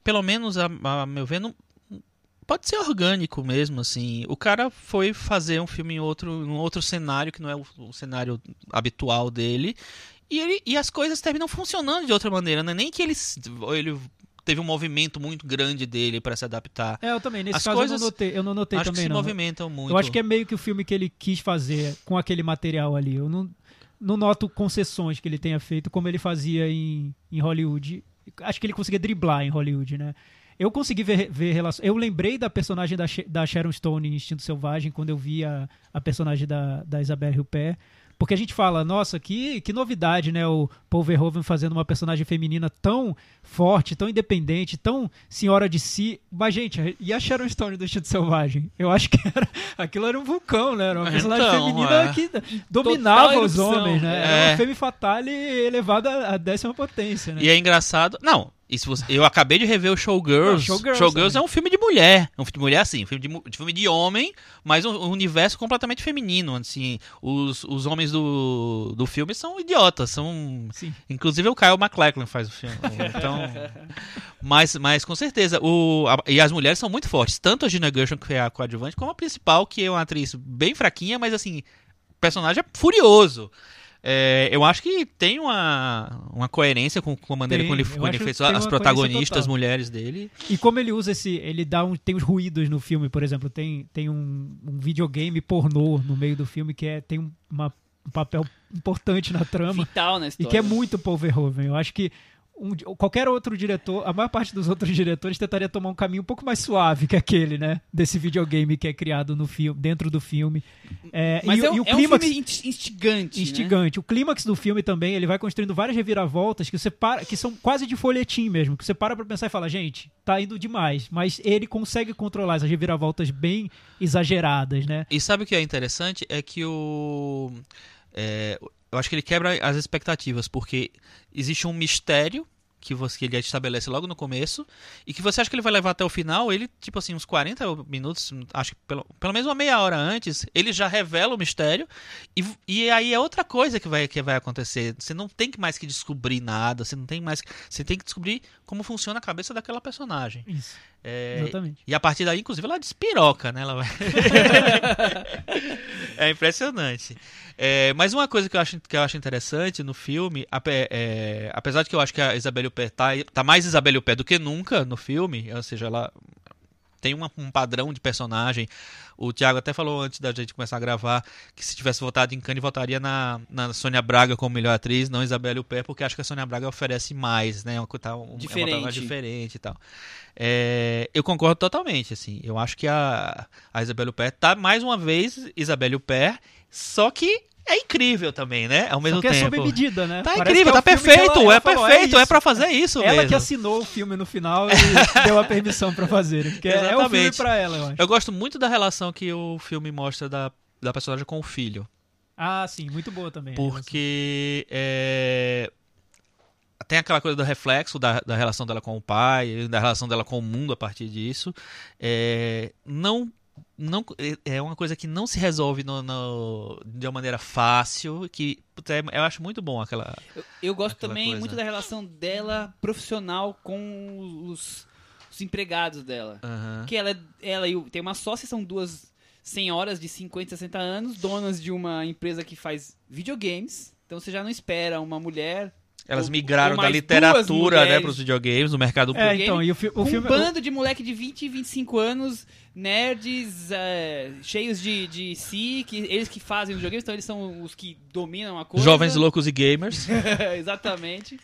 pelo menos a, a meu ver, não, pode ser orgânico mesmo, assim. O cara foi fazer um filme em outro, num outro cenário, que não é o, o cenário habitual dele, e, ele, e as coisas terminam funcionando de outra maneira, né? Nem que ele, ele teve um movimento muito grande dele para se adaptar. É, eu também. Nesse As caso coisas- eu não notei, eu não notei Acho que também, se não. movimentam muito. Eu acho que é meio que o filme que ele quis fazer com aquele material ali. Eu não, não noto concessões que ele tenha feito como ele fazia em, em Hollywood. Acho que ele conseguia driblar em Hollywood, né? Eu consegui ver, ver relação. Eu lembrei da personagem da, da Sharon Stone em Instinto Selvagem quando eu vi a, a personagem da, da Isabelle Huppert. Porque a gente fala, nossa, que, que novidade, né? O Paul Verhoeven fazendo uma personagem feminina tão forte, tão independente, tão senhora de si. Mas, gente, e a Sharon Stone do Instinto Selvagem? Eu acho que era, aquilo era um vulcão, né? Era uma personagem Então, feminina é. que dominava Total os erupção. homens, né? Era É. uma femme fatale elevada à décima potência, né? E é engraçado. Não, você- eu acabei de rever o Showgirls. Não, Showgirls Showgirls, é um filme de mulher. É um filme de mulher, assim, um filme de, filme de homem, mas um, um universo completamente feminino. Assim, os, os homens do, do filme são idiotas. São. Sim. Inclusive o Kyle MacLachlan faz o filme. Então. mas, mas com certeza. O, a- e as mulheres são muito fortes. Tanto a Gina Gershon, que é a coadjuvante, como a principal, que é uma atriz bem fraquinha, mas assim, personagem é furioso. É, eu acho que tem uma, uma coerência com, com a maneira Tem, como ele, como ele fez as protagonistas mulheres dele. E como ele usa esse. Ele dá um. Tem os ruídos no filme, por exemplo. Tem, tem um, um videogame pornô no meio do filme que é, tem um, uma- um papel importante na trama. Vital na E história. que é muito Paul Verhoeven. Eu acho que um qualquer outro diretor, a maior parte dos outros diretores tentaria tomar um caminho um pouco mais suave que aquele, né? Desse videogame que é criado no filme, dentro do filme. É, Mas e, é, um, e o é um clímax filme insti- instigante. né? instigante. O clímax do filme também, ele vai construindo várias reviravoltas que você para, que são quase de folhetim mesmo, que você para pra pensar e fala, gente, tá indo demais, mas ele consegue controlar essas reviravoltas bem exageradas, né? E sabe o que é interessante? É que o. é, eu acho que ele quebra as expectativas, porque existe um mistério que, você, que ele estabelece logo no começo, e que você acha que ele vai levar até o final, ele, tipo assim, uns 40 minutos, acho que pelo, pelo menos uma meia hora antes, ele já revela o mistério, e, e aí é outra coisa que vai, que vai acontecer. Você não tem mais que descobrir nada, você não tem mais. Você tem que descobrir como funciona a cabeça daquela personagem. Isso, É, exatamente. e a partir daí, inclusive, ela despiroca, né? Ela vai... é impressionante. É, mas uma coisa que eu acho, que eu acho interessante no filme, é, apesar de que eu acho que a Isabelle Huppert tá, tá mais Isabelle Huppert do que nunca no filme, ou seja, ela tem uma- um padrão de personagem. O Thiago até falou antes da gente começar a gravar que se tivesse votado em Cannes, votaria na, na Sônia Braga como melhor atriz, não Isabelle Huppert, porque acho que a Sônia Braga oferece mais, né? Uma, tá, um, é uma Diferente. mais diferente e tal. É, eu concordo totalmente, assim. Eu acho que a, a Isabelle Huppert tá, mais uma vez, Isabelle Huppert, só que é incrível também, né? Ao mesmo Só que é tempo. sob medida, né? Tá Parece incrível, é tá perfeito, ela- ela é falou, perfeito, é, isso. pra fazer isso Ela mesmo. que assinou o filme no final e deu a permissão pra fazer. Porque é o filme Exatamente. pra ela, eu acho. Eu gosto muito da relação que o filme mostra da, da personagem com o filho. Ah, sim, muito boa também. Porque é, tem aquela coisa do reflexo da, da relação dela com o pai, da relação dela com o mundo a partir disso. É, não, não é uma coisa que não se resolve no, no- de uma maneira fácil. Que é- eu acho muito bom aquela. Eu, eu gosto Aquela também coisa. muito da relação dela profissional com os, os empregados dela. Aham. Que ela, é- ela e o, tem uma sócia, são duas senhoras de 50, 60 anos, donas de uma empresa que faz videogames. Então você já não espera uma mulher Elas migraram da literatura duas né, mulheres. para os videogames, no mercado É, game então, e o, fi- o com filme. um bando de moleque de 20 e 25 anos, nerds, é, cheios de, de si, que eles que fazem os videogames, então eles são os que dominam a coisa. Jovens loucos e gamers. Exatamente.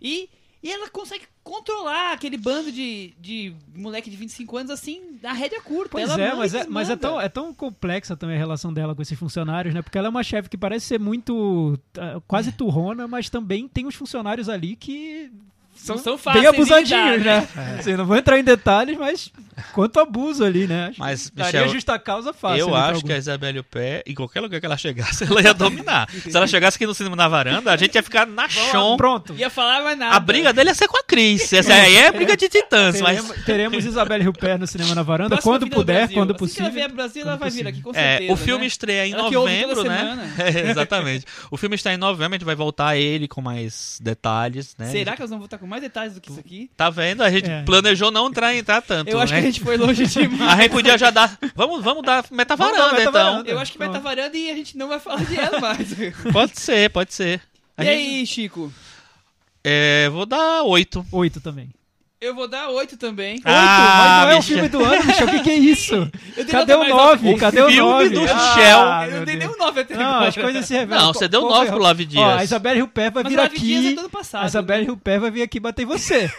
E, e ela consegue controlar aquele bando de, de moleque de 25 anos assim, a rédea curta. Pois ela é, manda mas é, mas é tão, é tão complexa também a relação dela com esses funcionários, né? Porque ela é uma chefe que parece ser muito. ah, quase turrona, mas também tem uns funcionários ali que. São, são são bem fáceis de abusadinhos, lidar, né? Assim, não vou entrar em detalhes, mas quanto abuso ali, né? Acho Mas, Michel, justa causa fácil. eu né, acho que a. Isabelle Pé, em qualquer lugar que ela chegasse, ela ia dominar. Se ela chegasse aqui no cinema na varanda, a gente ia ficar na chão. Pronto. Ia falar mais nada. A briga dele ia ser com a Cris. Essa aí é briga de titãs, mas. Teremos, teremos Isabelle Huppert no cinema na varanda, Próxima quando puder, Brasil. quando Assim que possível. ela vier pro Brasil, ela vai vir aqui, com É, certeza. o filme né? estreia em Ela novembro, né? É, exatamente. O filme está em novembro, a gente vai voltar a ele com mais detalhes, né? Será que elas vão voltar com mais detalhes do que isso aqui? Tá vendo? A gente É. planejou não entrar, entrar tanto. Eu acho né? que a gente foi longe demais. A gente podia já dar. Vamos, vamos dar metavaranda, Vamos dar então. metavaranda. Eu acho que varando e a gente não vai falar de ela mais. e Pode ser, pode ser. A gente- aí, Chico? É, vou dar oito. Oito também. Eu vou dar oito também. Oito? Ah, mas não é o filme do ano, Michel. O que, que é isso? Cadê o nove? Cadê o filme nove? do Ah, Shell. Eu dei Deus. nenhum nove até Não, agora. as coisas se revelam. Não, você deu Qual nove pro Lave Dias. Ó, a Isabelle Huppert vai Mas vir o Lave Dias é aqui. do ano passado, a Isabelle né? Huppert vai vir aqui bater em você.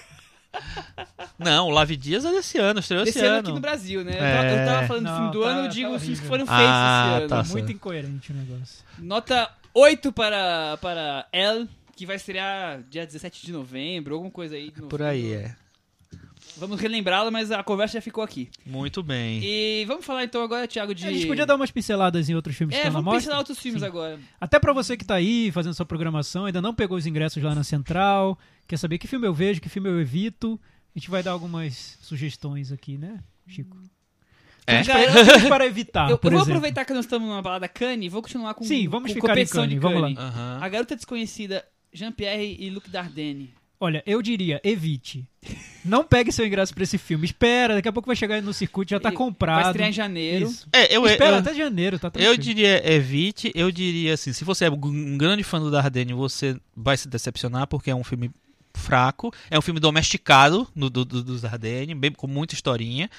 Não, o Lave Dias é desse ano, estreou esse, Esse ano ano. aqui no Brasil, né? Eu É. tava- Eu tava falando do filme do tá- ano, eu tá digo os filmes que foram feitos Ah, esse ano. tá. Muito incoerente o negócio. Nota 8 para, para Elle, que vai estrear dia 17 de novembro, alguma coisa aí. no Por aí, é. Vamos relembrá-la, mas a conversa já ficou aqui. Muito bem. E vamos falar então agora, Thiago, de... A gente podia dar umas pinceladas em outros filmes que É, estão na vamos mostra. pincelar outros filmes Sim. agora. Até pra você que tá aí fazendo sua programação, ainda não pegou os ingressos lá na Central, quer saber que filme eu vejo, que filme eu evito, a gente vai dar algumas sugestões aqui, né, Chico? É? Filmes para evitar, eu, eu vou exemplo. aproveitar que nós estamos numa balada Cannes e vou continuar com Sim, vamos com ficar competição Cannes, de vamos lá. Aham. A Garota Desconhecida, Jean-Pierre e Luc Dardenne. Olha, eu diria, evite. Não pegue seu ingresso pra esse filme. Espera, daqui a pouco vai chegar no circuito, já tá comprado. Vai estrear em janeiro. Isso. É, eu, Espera eu, até janeiro, tá tranquilo. eu diria evite, eu diria assim, se você é um grande fã do Dardenne, você vai se decepcionar porque é um filme fraco, é um filme domesticado no, do, do, dos Dardenne, bem, com muita historinha.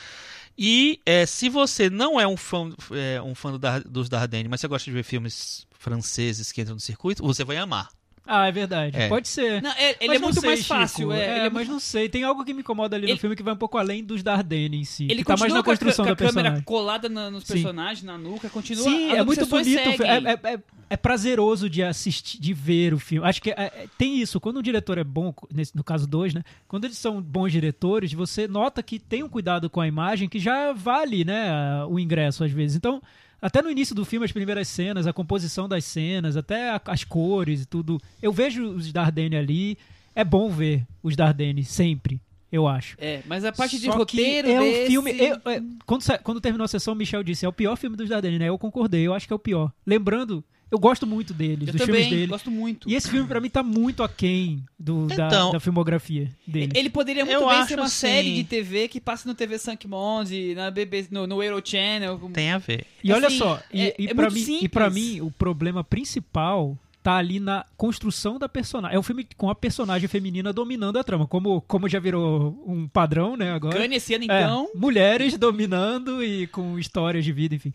E é, se você não é um fã, é, um fã do dos Dardenne, mas você gosta de ver filmes franceses que entram no circuito, você vai amar. Ah, é verdade. É. Pode ser. Não, é- ele Mas é muito sei, mais fácil. É, É, ele é mas não sei. Tem algo que me incomoda ali Ele- no filme que vai um pouco além dos Dardenne em si. Ele que tá mais continua na com a, construção com a da câmera personagem. colada na- nos Sim. personagens, na nuca, continua. Sim, é muito bonito. É, é- é- é prazeroso de assistir, de ver o filme. Acho que é- é- tem isso. Quando um diretor é bom, nesse- no caso dois, né? Quando eles são bons diretores, você nota que tem um cuidado com a imagem que já vale, né? O ingresso às vezes. Então, até no início do filme, as primeiras cenas, a composição das cenas, até a- as cores e tudo. Eu vejo os Dardenne ali. É bom ver os Dardenne sempre, eu acho. É, mas a parte de Só que roteiro é um desse... filme. eu- é, quando, quando terminou a sessão, o Michel disse: é o pior filme dos Dardenne, né? Eu concordei, eu acho que é o pior. Lembrando, eu gosto muito deles, Eu dos também filmes dele. gosto muito. E esse filme, pra mim, tá muito aquém do, da, Então, da filmografia dele. Ele poderia muito Eu bem ser uma assim- série de TV que passa no TV Sankmonde, na BBC, no, no Eurochannel. Tem a ver. E olha assim, só, e, é- e é pra mim, e pra mim, o problema principal tá ali na construção da personagem. É um filme com a personagem feminina dominando a trama, como, como já virou um padrão, né, agora. Kanye esse ano, É, então. mulheres dominando e com histórias de vida, enfim.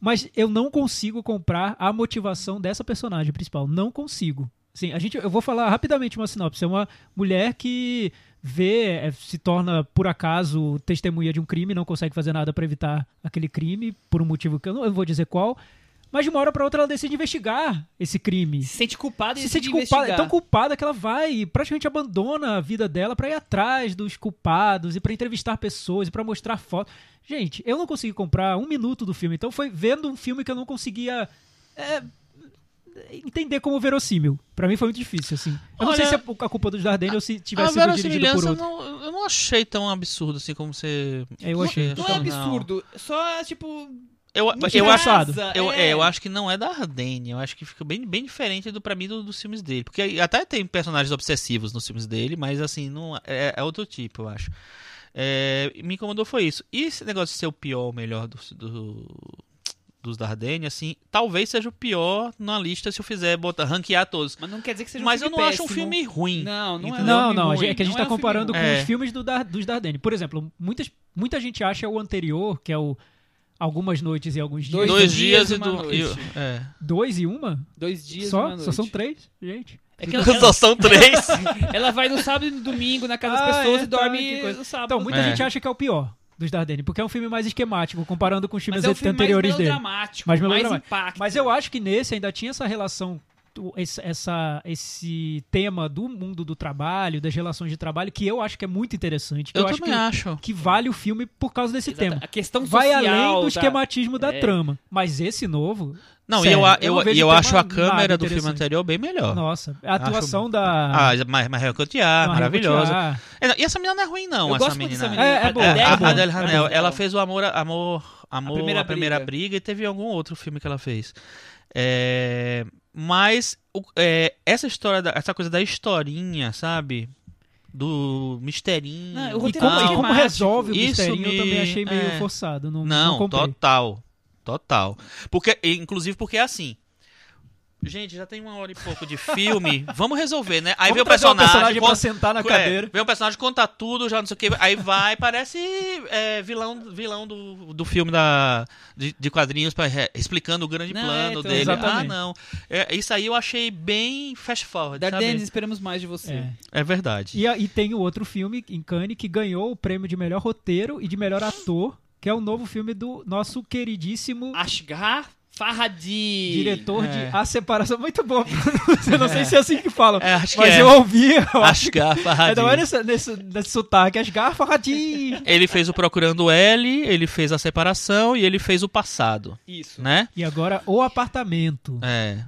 Mas eu não consigo comprar a motivação dessa personagem principal. Não consigo. Sim, a gente, eu vou falar rapidamente uma sinopse. É uma mulher que vê, é, se torna por acaso testemunha de um crime, não consegue fazer nada para evitar aquele crime por um motivo que eu não eu vou dizer qual. Mas de uma hora para outra ela decide investigar esse crime Se sente culpada e se sente culpada, é investigar. tão culpada que ela vai e praticamente abandona a vida dela pra ir atrás dos culpados e pra entrevistar pessoas e pra mostrar fotos. Gente, eu não consegui comprar um minuto do filme, então foi vendo um filme que eu não conseguia é, entender como verossímil. Pra mim foi muito difícil, assim. Eu não sei Olha, se é a culpa dos Dardenne ou se tivesse sido dirigido por outro. não, eu não achei tão absurdo assim como você. É, eu achei. Não é absurdo, só tipo. Eu, eu, acho, eu, é. é, eu acho que não é da Ardenne. Eu acho que fica bem, bem diferente do, pra mim do- dos filmes dele. Porque até tem personagens obsessivos nos filmes dele, mas assim, não é, é outro tipo, eu acho. É, me incomodou foi isso. E esse negócio de ser o pior ou melhor dos, do- dos Dardenne, assim, talvez seja o pior na lista se eu fizer botar, ranquear todos. Mas não quer dizer que seja um Mas eu filme não acho um péssimo. filme ruim. Não, não é. Não, um filme não, ruim, é que a gente não tá é um filme comparando com. É. os filmes do dos Dardenne. Por exemplo, muitas, muita gente acha o anterior, que é o Algumas Noites e Alguns Dias. Dois Dois, dias dias, e uma do. e- é. Dois e uma? Dois dias e Só? uma Só são três, gente? É que ela, Só são três. ela vai no sábado e no domingo na casa das Ah, pessoas é, e tá, dorme coisa. no sábado. Então, muita É. gente acha que é o pior dos Dardenne, porque é um filme mais esquemático, comparando com os filmes Mas é um filme anteriores mais dele. melodramático, Mais mais, impacto. Mas eu acho que nesse ainda tinha essa relação, esse, essa, esse tema do mundo do trabalho, das relações de trabalho, que eu acho que é muito interessante. Eu, eu acho também que, acho. que vale o filme por causa desse Exata- tema. A questão Vai social além do esquematismo da É. trama. Mas esse novo. Não, sério, e eu, a- eu eu, eu acho a câmera do filme anterior bem melhor. Nossa, a atuação da. Ah, Mar- Mariel Cotillard, maravilhosa. É, E essa menina não é ruim, não, Eu essa muito menina. dessa menina. É, é boa, É, é a boa. Adele É Hanel, ela fez o Amor, Amor, Amor, Primeira a Primeira Briga. Briga. e teve algum outro filme que ela fez. É, mas o- é, essa história, da- essa coisa da historinha, sabe? Do misterinho. Não, E como, e como resolve o Isso misterinho eu me- também achei meio é. forçado. Não, não Não, total. Total. Porque, inclusive porque é assim. Gente, já tem uma hora e pouco de filme. Vamos resolver, né? Aí Vamos vem o trazer um personagem. personagem pra conta- sentar na é, cadeira. vem o personagem, conta tudo, já não sei o que. Aí vai, parece é, vilão, vilão do, do filme da, de, de quadrinhos, pra, é, explicando o grande Não, é, plano então, dele. Ah, exatamente. não. É, isso aí eu achei bem fast forward. Dardenes, sabe? esperamos mais de você. É. É verdade. E, e tem o outro filme em Cannes que ganhou o prêmio de melhor roteiro e de melhor ator, que é o novo filme do nosso queridíssimo Ashgar Farhadi. diretor É. de A Separação. Muito bom. Eu não sei se é assim que fala. É, acho que mas é. eu ouvi. Eu que- Farhadi. Ainda mais nesse, nesse, nesse sotaque. Asghar Farhadi. Ele fez o Procurando L, ele fez a separação e ele fez o passado, Isso. né? E agora O Apartamento. É.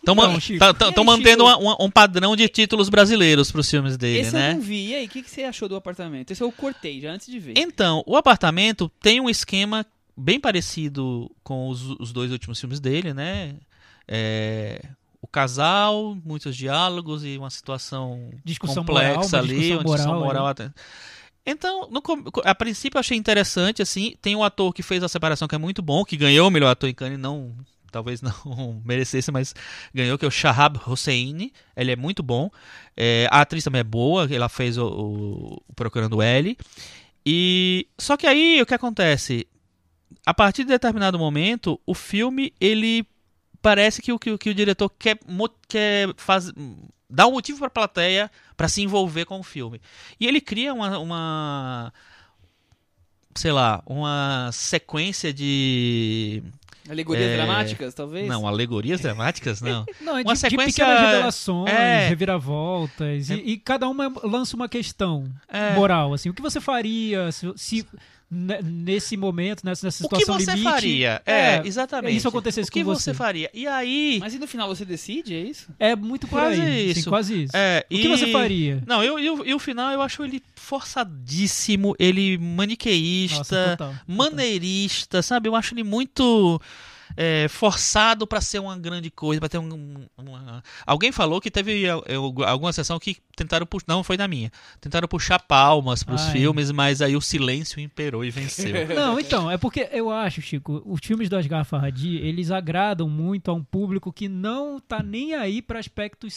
Estão Então, aí, mantendo uma- uma- um padrão de títulos brasileiros pros filmes dele, Esse né? eu não vi. E aí, o que, que você achou do apartamento? Esse eu cortei já antes de ver. Então, o apartamento tem um esquema bem parecido com os, os dois últimos filmes dele, né? É, o casal, muitos diálogos e uma situação Discussão complexa moral, uma ali, discussão uma discussão moral, moral. até- Então, no a princípio eu achei interessante, assim, tem um ator que fez a separação que é muito bom, que ganhou o melhor ator em Cannes, não, talvez não merecesse, mas ganhou, que é o Shahab Hosseini, ele é muito bom, É, a atriz também é boa, ela fez o, o- o Procurando L, e só que aí o que acontece? A partir de determinado momento, o filme ele parece que o que, o- que o diretor quer, quer faz, dar um motivo pra plateia pra se envolver com o filme. E ele cria uma, uma sei lá, uma sequência de Alegorias É, dramáticas, talvez? não, alegorias dramáticas não. Não, é Uma de, sequência- de pequenas revelações, É. reviravoltas, e, e cada uma lança uma questão É. moral, assim, o que você faria se, se nesse momento, nessa, nessa O que situação você limite, faria? É, exatamente. isso acontecesse O que com você você. faria? E aí, Mas e no final você decide, é isso? É muito por Quase aí, isso. quase isso. é, o que e- você faria? Não, eu, eu, e o final eu acho ele forçadíssimo, ele maniqueísta, Nossa, total, total. maneirista, sabe? Eu acho ele muito é, forçado pra ser uma grande coisa, pra ter um, um- uma... Alguém falou que teve é, alguma sessão que tentaram puxar, não foi na minha, tentaram puxar palmas pros Ai. filmes, mas aí o silêncio imperou e venceu. Não, então, é porque eu acho, Chico, os filmes do Asghar Farhadi, eles agradam muito a um público que não tá nem aí para aspectos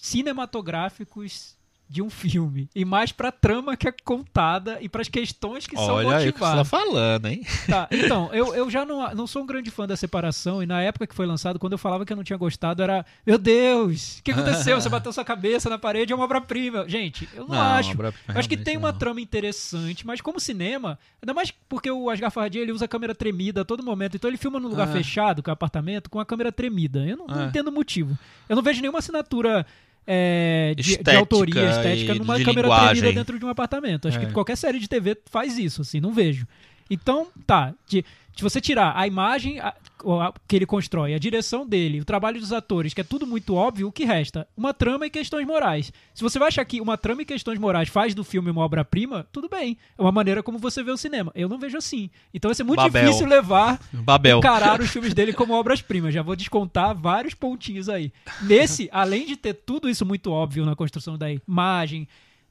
cinematográficos de um filme, e mais pra trama que é contada e pras questões que são Olha aí o que você tá motivadas. falando, hein? Tá, então, eu, eu já não, não sou um grande fã da separação, e na época que foi lançado, quando eu falava que eu não tinha gostado, era Meu Deus, o que aconteceu? Você bateu sua cabeça na parede, é uma obra-prima. Gente, eu não, acho. obra- Eu acho que tem uma não. trama interessante, mas como cinema, ainda mais porque o Asghar Farhadi ele usa câmera tremida a todo momento, então ele filma num lugar Ah. fechado, que é um apartamento, com a câmera tremida. Eu não, não Ah. entendo o motivo. Eu não vejo nenhuma assinatura é, de, de autoria estética e numa de câmera linguagem. tremida dentro de um apartamento. Acho É. que qualquer série de TV faz isso, assim, não vejo. Então, tá. De, se você tirar a imagem a- a- que ele constrói, a direção dele, o trabalho dos atores, que é tudo muito óbvio, o que resta? Uma trama e questões morais. Se você vai achar que uma trama e questões morais faz do filme uma obra-prima, tudo bem. É uma maneira como você vê o cinema. Eu não vejo assim. Então vai ser muito Babel. difícil levar Babel. encarar os filmes dele como obras-primas. Já vou descontar vários pontinhos aí. Nesse, além de ter tudo isso muito óbvio na construção da imagem,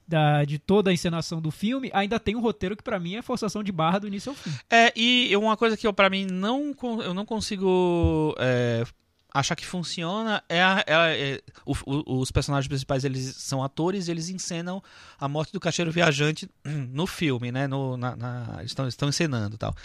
da, de toda a encenação do filme, ainda tem um roteiro que pra mim é forçação de barra do início ao fim. É, e uma coisa que eu, pra mim não, eu não consigo é, achar que funciona é, a- é é- o- o- os personagens principais eles são atores e eles encenam a morte do caixeiro viajante no filme, né? No, na, na- estão, estão encenando tal.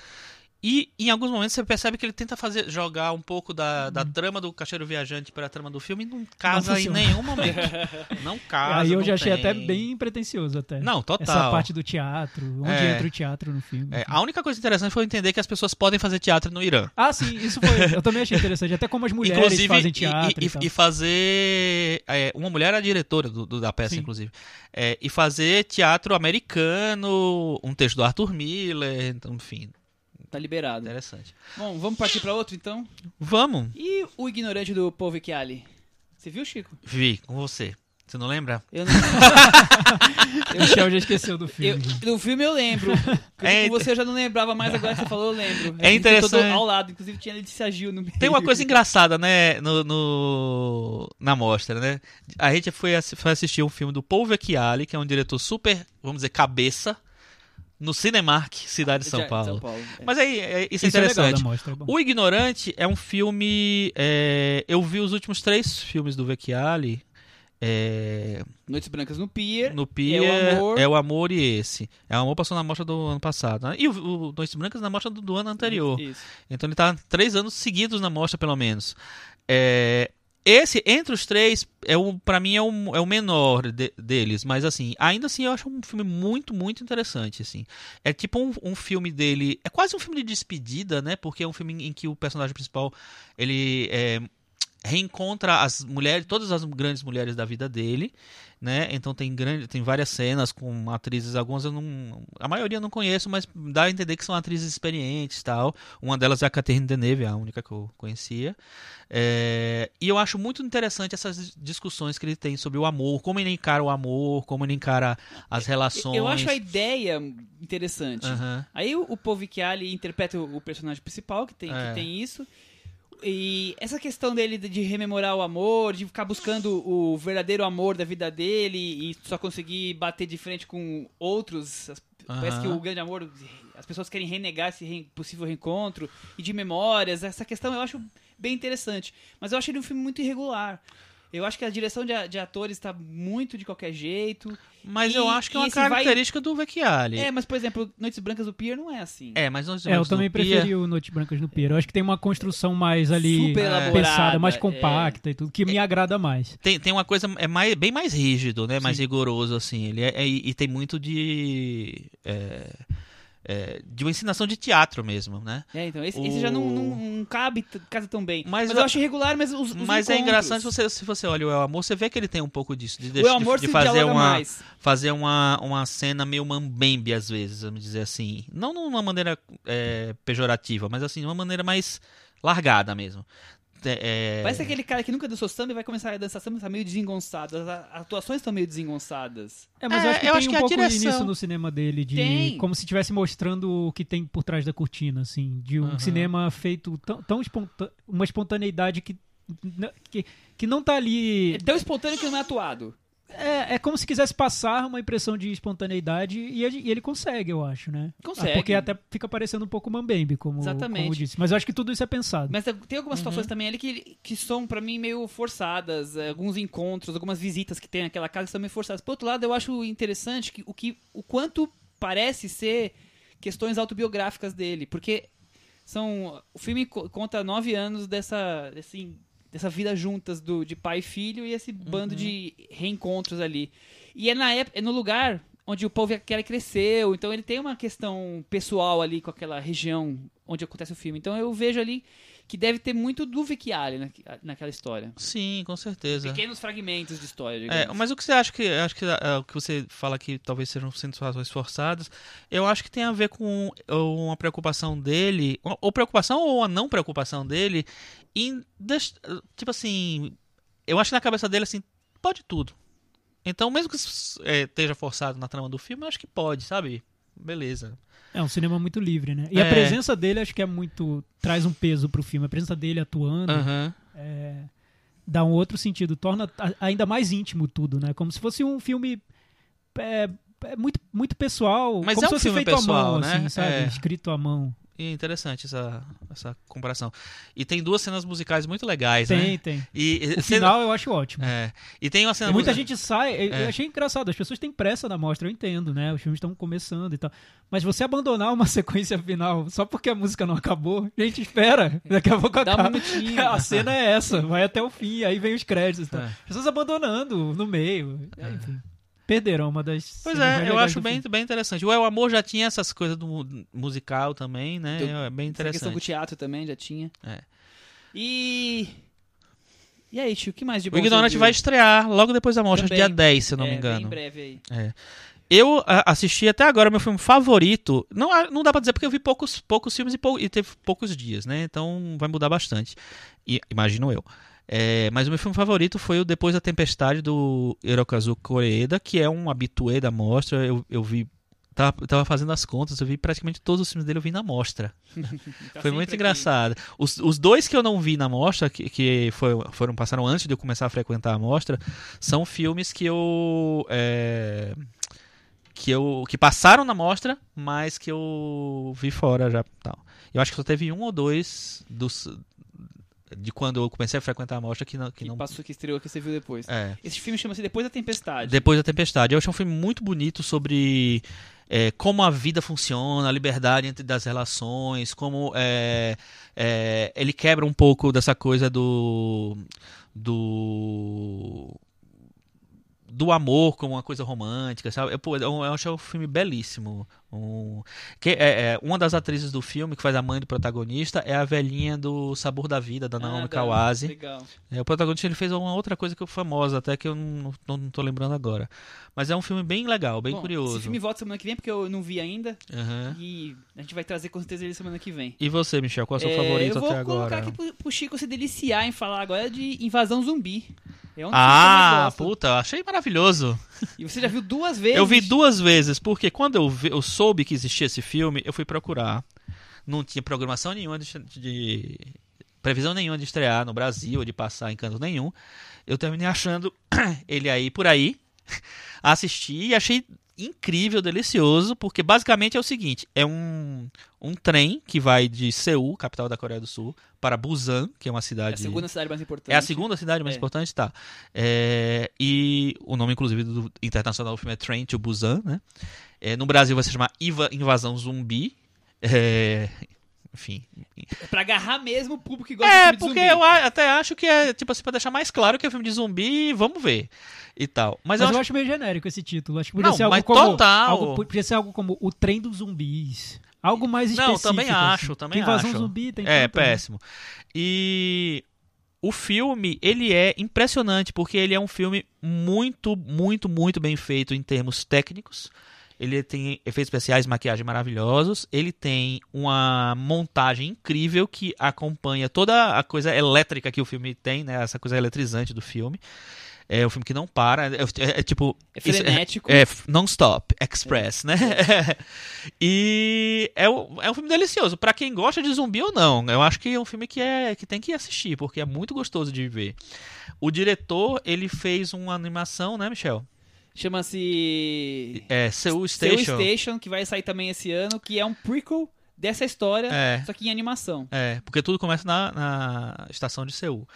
E em alguns momentos você percebe que ele tenta fazer jogar um pouco da, da trama do caixeiro viajante para a trama do filme e não casa em funciona. nenhum momento. Não casa. aí eu não já achei tem. até bem pretencioso até. Não, total. Essa parte do teatro, onde É. entra o teatro no filme. É, a única coisa interessante foi entender que as pessoas podem fazer teatro no Irã. Ah, sim, isso foi. Eu também achei interessante. Até como as mulheres inclusive, fazem e- teatro. e, E, tal. e fazer. é, uma mulher era a diretora do, do- da peça, Sim. inclusive. É, e fazer teatro americano, um texto do Arthur Miller, então, enfim, Tá liberado. interessante. Bom, vamos partir pra outro então? Vamos, E o ignorante do Paul Vecchiali? Você viu, Chico? Vi, com você. Você não lembra? Eu não... O Michel já esqueceu do eu, filme. no filme eu lembro. É você eu já não lembrava mais, agora que você falou, eu lembro. É interessante. Ao lado, inclusive tinha Letícia Gil no meio. Tem uma coisa engraçada, né, no, no- na mostra, né? A gente foi, foi assistir um filme do Paul Vecchiali, que é um diretor super, vamos dizer, cabeça, no Cinemark, cidade de São Já- Paulo. é. Mas aí, é- isso é Isso é interessante. mostra, é bom. O Ignorante é um filme. é, eu vi os últimos três filmes do Vecchiali. é, Noites Brancas no Pier. no Pia, É o Amor. é o Amor e esse. É o Amor passou na mostra do ano passado. né? E o, o Noites Brancas na mostra do, do ano anterior. Isso. Então ele tá três anos seguidos na mostra, pelo menos. É, esse, entre os três, é o, pra mim é o, é o menor de- deles. Mas assim, ainda assim eu acho um filme muito, muito interessante. Assim. É tipo um, um filme dele. É quase um filme de despedida, né? Porque é um filme em que o personagem principal ele é, reencontra as mulheres, todas as grandes mulheres da vida dele, né? Então tem grande, tem várias cenas com atrizes, algumas eu não, a maioria eu não conheço, mas dá a entender que são atrizes experientes, tal. Uma delas é a Catherine Deneuve, a única que eu conhecia. É, e eu acho muito interessante essas discussões que ele tem sobre o amor, como ele encara o amor, como ele encara as relações. Eu acho a ideia interessante. Aham. Aí o, o Paul Vecchiali interpreta o, o personagem principal, que tem, É. que tem isso. E essa questão dele de rememorar o amor, de ficar buscando o verdadeiro amor da vida dele e só conseguir bater de frente com outros. as- Parece que o grande amor, as pessoas querem renegar esse re- possível reencontro e de memórias. Essa questão eu acho bem interessante. Mas eu acho ele um filme muito irregular. Eu acho que a direção de, de atores tá muito de qualquer jeito. Mas E- eu acho que é uma esse vai- característica do Vecchiali. É, mas, por exemplo, Noites Brancas do Pier não é assim. É, mas nós É, eu nós também no Pia- preferi o Noites Brancas no Pier. Eu acho que tem uma construção mais ali Super elaborada, pensada, mais é. compacta e tudo, que me agrada mais. Tem, tem uma coisa é mais, bem mais rígido, né? Mais Sim. rigoroso, assim. Ele é, é- e tem muito de. É, é, de uma ensinação de teatro mesmo, né? É, então, esse, O- esse já não, não, não cabe, casa tão bem. Mas Mas, eu acho irregular, mas os, os Mas é encontros- engraçado se você, se você olha o El Amor, você vê que ele tem um pouco disso. De, O deixar- El Amor de, se de fazer uma. mais. fazer uma, uma cena meio mambembe às vezes, vamos dizer assim. Não numa maneira é, pejorativa, mas assim, de uma maneira mais largada mesmo. É, é, Parece aquele cara que nunca dançou samba e vai começar a dançar samba e tá meio desengonçado. As atuações estão meio desengonçadas. É, mas É, eu acho que eu tem acho um que a pouco direção- disso no cinema dele, de Tem. como se estivesse mostrando o que tem por trás da cortina, assim, de um Aham. cinema feito tão, tão uma espontaneidade que, que que não tá ali. É tão espontâneo que não é atuado. É, é como se quisesse passar uma impressão de espontaneidade e ele, e ele consegue, eu acho, né? Consegue. Ah, Porque até fica parecendo um pouco mambembe, como, Exatamente. como disse. Mas eu acho que tudo isso é pensado. Mas tem algumas situações também ali que, que são, pra mim, meio forçadas. eh, Alguns encontros, algumas visitas que tem naquela casa são meio forçadas. Por outro lado, eu acho interessante que, o, que, o quanto parece ser questões autobiográficas dele. Porque são o filme co- conta nove anos dessa, desse, dessa vida juntas do, de pai e filho e esse bando de reencontros ali. E é, na época, é no lugar onde o Paul Vecchiari cresceu, então ele tem uma questão pessoal ali com aquela região onde acontece o filme. Então eu vejo ali que deve ter muito do Vecchiari na, naquela história. Sim, com certeza. Pequenos fragmentos de história, É, digamos. mas o que você acha que acho que é, o que você fala que talvez sejam situações forçadas, eu acho que tem a ver com uma preocupação dele, ou- ou preocupação ou a não preocupação dele em tipo assim, eu acho que na cabeça dele assim, pode tudo. Então, mesmo que é, esteja forçado na trama do filme, eu acho que pode, sabe? Beleza. É um cinema muito livre, né? E É. a presença dele acho que é muito. traz um peso pro filme. A presença dele atuando é, dá um outro sentido, torna ainda mais íntimo tudo, né? Como se fosse um filme. é, é muito, muito pessoal. Mas como é se um fosse filme feito pessoal, à mão, né? assim, sabe? É. Escrito à mão. E é interessante essa, essa comparação. E tem duas cenas musicais muito legais, Tem, né? tem. E, e- O cena- final eu acho ótimo. É. E tem uma cena E muita gente sai. eu- É. Eu achei engraçado, as pessoas têm pressa na mostra, eu entendo, né? Os filmes estão começando e tal. Mas você abandonar uma sequência final só porque a música não acabou, gente, espera. Daqui a pouco Dá um acaba. minutinho. A cena é essa, vai até o fim, aí vem os créditos e tal. É. As pessoas abandonando no meio. É, Enfim. Perderam uma das. Pois é, eu acho bem, filme. bem interessante. O El Amor já tinha essas coisas do mu- musical também, né? Do- É bem Essa questão do interessante. teatro também já tinha. É. E. E aí, tio, o que mais de bom O Ignorante vai estrear logo depois da mostra, Também. dia 10, se eu não é, me engano. Bem breve aí. Eu a- assisti até agora meu filme favorito. Não, a- não dá pra dizer porque eu vi poucos, poucos filmes e, pou- e teve poucos dias, né? Então vai mudar bastante. E- imagino eu. É, mas o meu filme favorito foi o Depois da Tempestade do Hirokazu Koreeda, que é um habitué da mostra. Eu, eu vi. Tava, eu tava fazendo as contas, eu vi praticamente todos os filmes dele, eu vi na mostra. Tá Foi muito aqui. engraçado. Os, os dois que eu não vi na mostra, que, que foi- foram passaram antes de eu começar a frequentar a mostra, são filmes que eu. é, que eu. que passaram na mostra, mas que eu vi fora já. Tal. Eu acho que só teve um ou dois dos. De quando eu comecei a frequentar a mostra que não. Que Que não passou, que estreou, que você viu depois. é. Esse filme chama-se Depois da Tempestade. Depois da Tempestade. Eu achei um filme muito bonito sobre é, como a vida funciona, a liberdade entre das relações, como é, é, ele quebra um pouco dessa coisa do do do amor como uma coisa romântica, sabe? Eu, pô, eu, eu achei um filme belíssimo. Um, que é, é, uma das atrizes do filme que faz a mãe do protagonista é a velhinha do Sabor da Vida da Naomi Ah, Kawase. Legal. É, o protagonista ele fez uma outra coisa que é famosa, até que eu não, não, não tô lembrando agora. Mas é um filme bem legal, bem Bom, curioso. Esse filme volta semana que vem, porque eu não vi ainda. Aham. E a gente vai trazer com certeza ele semana que vem. E você, Michel, qual é o seu É, favorito eu vou até colocar agora? aqui pro, pro Chico se deliciar em falar agora de Invasão Zumbi. É um Ah, puta, achei maravilhoso. E você já viu duas vezes? Eu vi duas vezes, porque quando eu, vi- eu soube que existia esse filme, eu fui procurar. Não tinha programação nenhuma de, de- previsão nenhuma de estrear no Brasil, ou de passar em canto nenhum. Eu terminei achando ele aí por aí. Assisti e achei incrível, delicioso, porque basicamente é o seguinte: é um, um trem que vai de Seul, capital da Coreia do Sul, para Busan, que é uma É cidade. a segunda cidade mais importante. É a segunda cidade mais É. importante, tá. É, e o nome, inclusive, do internacional do filme é Train to Busan, né? É, no Brasil vai se chamar Iva- Invasão Zumbi. É, enfim. É pra agarrar mesmo o público que gosta de É, filme de porque zumbi. eu a- até acho que é, tipo assim, pra deixar mais claro que é filme de zumbi, vamos ver. E tal. Mas, Mas eu eu acho acho meio genérico esse título. Acho que podia Não, ser algo mas como. total. Algo, podia ser algo como O Trem dos Zumbis. Algo mais Não, específico. também acho, assim. também invasão acho. zumbi, tem É, tanto, né? péssimo. E o filme, ele é impressionante, porque ele é um filme muito, muito, muito bem feito em termos técnicos. Ele tem efeitos especiais, maquiagem maravilhosos. Ele tem uma montagem incrível que acompanha toda a coisa elétrica que o filme tem, né? Essa coisa eletrizante do filme. É um filme que não para. É, é- é tipo. É isso- frenético. é, f- non-stop, express, né? e é, um- é um filme delicioso. Pra quem gosta de zumbi ou não, eu acho que é um filme que, é, que tem que assistir, porque é muito gostoso de ver. O diretor, ele fez uma animação, né, Michel? Chama-se É, Seoul Seoul Station. Station, que vai sair também esse ano, que é um prequel dessa história, É. só que em animação. É, porque tudo começa na, na estação de Seul.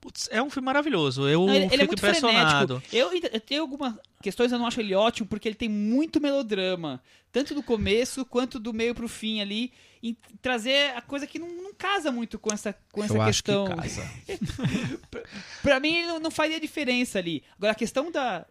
Putz, é um filme maravilhoso. Eu Não, ele, ele fico é muito impressionado. Eu, eu tenho algumas questões, eu não acho ele ótimo, porque ele tem muito melodrama. Tanto do começo quanto do meio pro fim ali. Em trazer a coisa que não, não casa muito com essa, com essa Eu acho que questão. casa. Pra mim não, não faria diferença ali. Agora a questão da,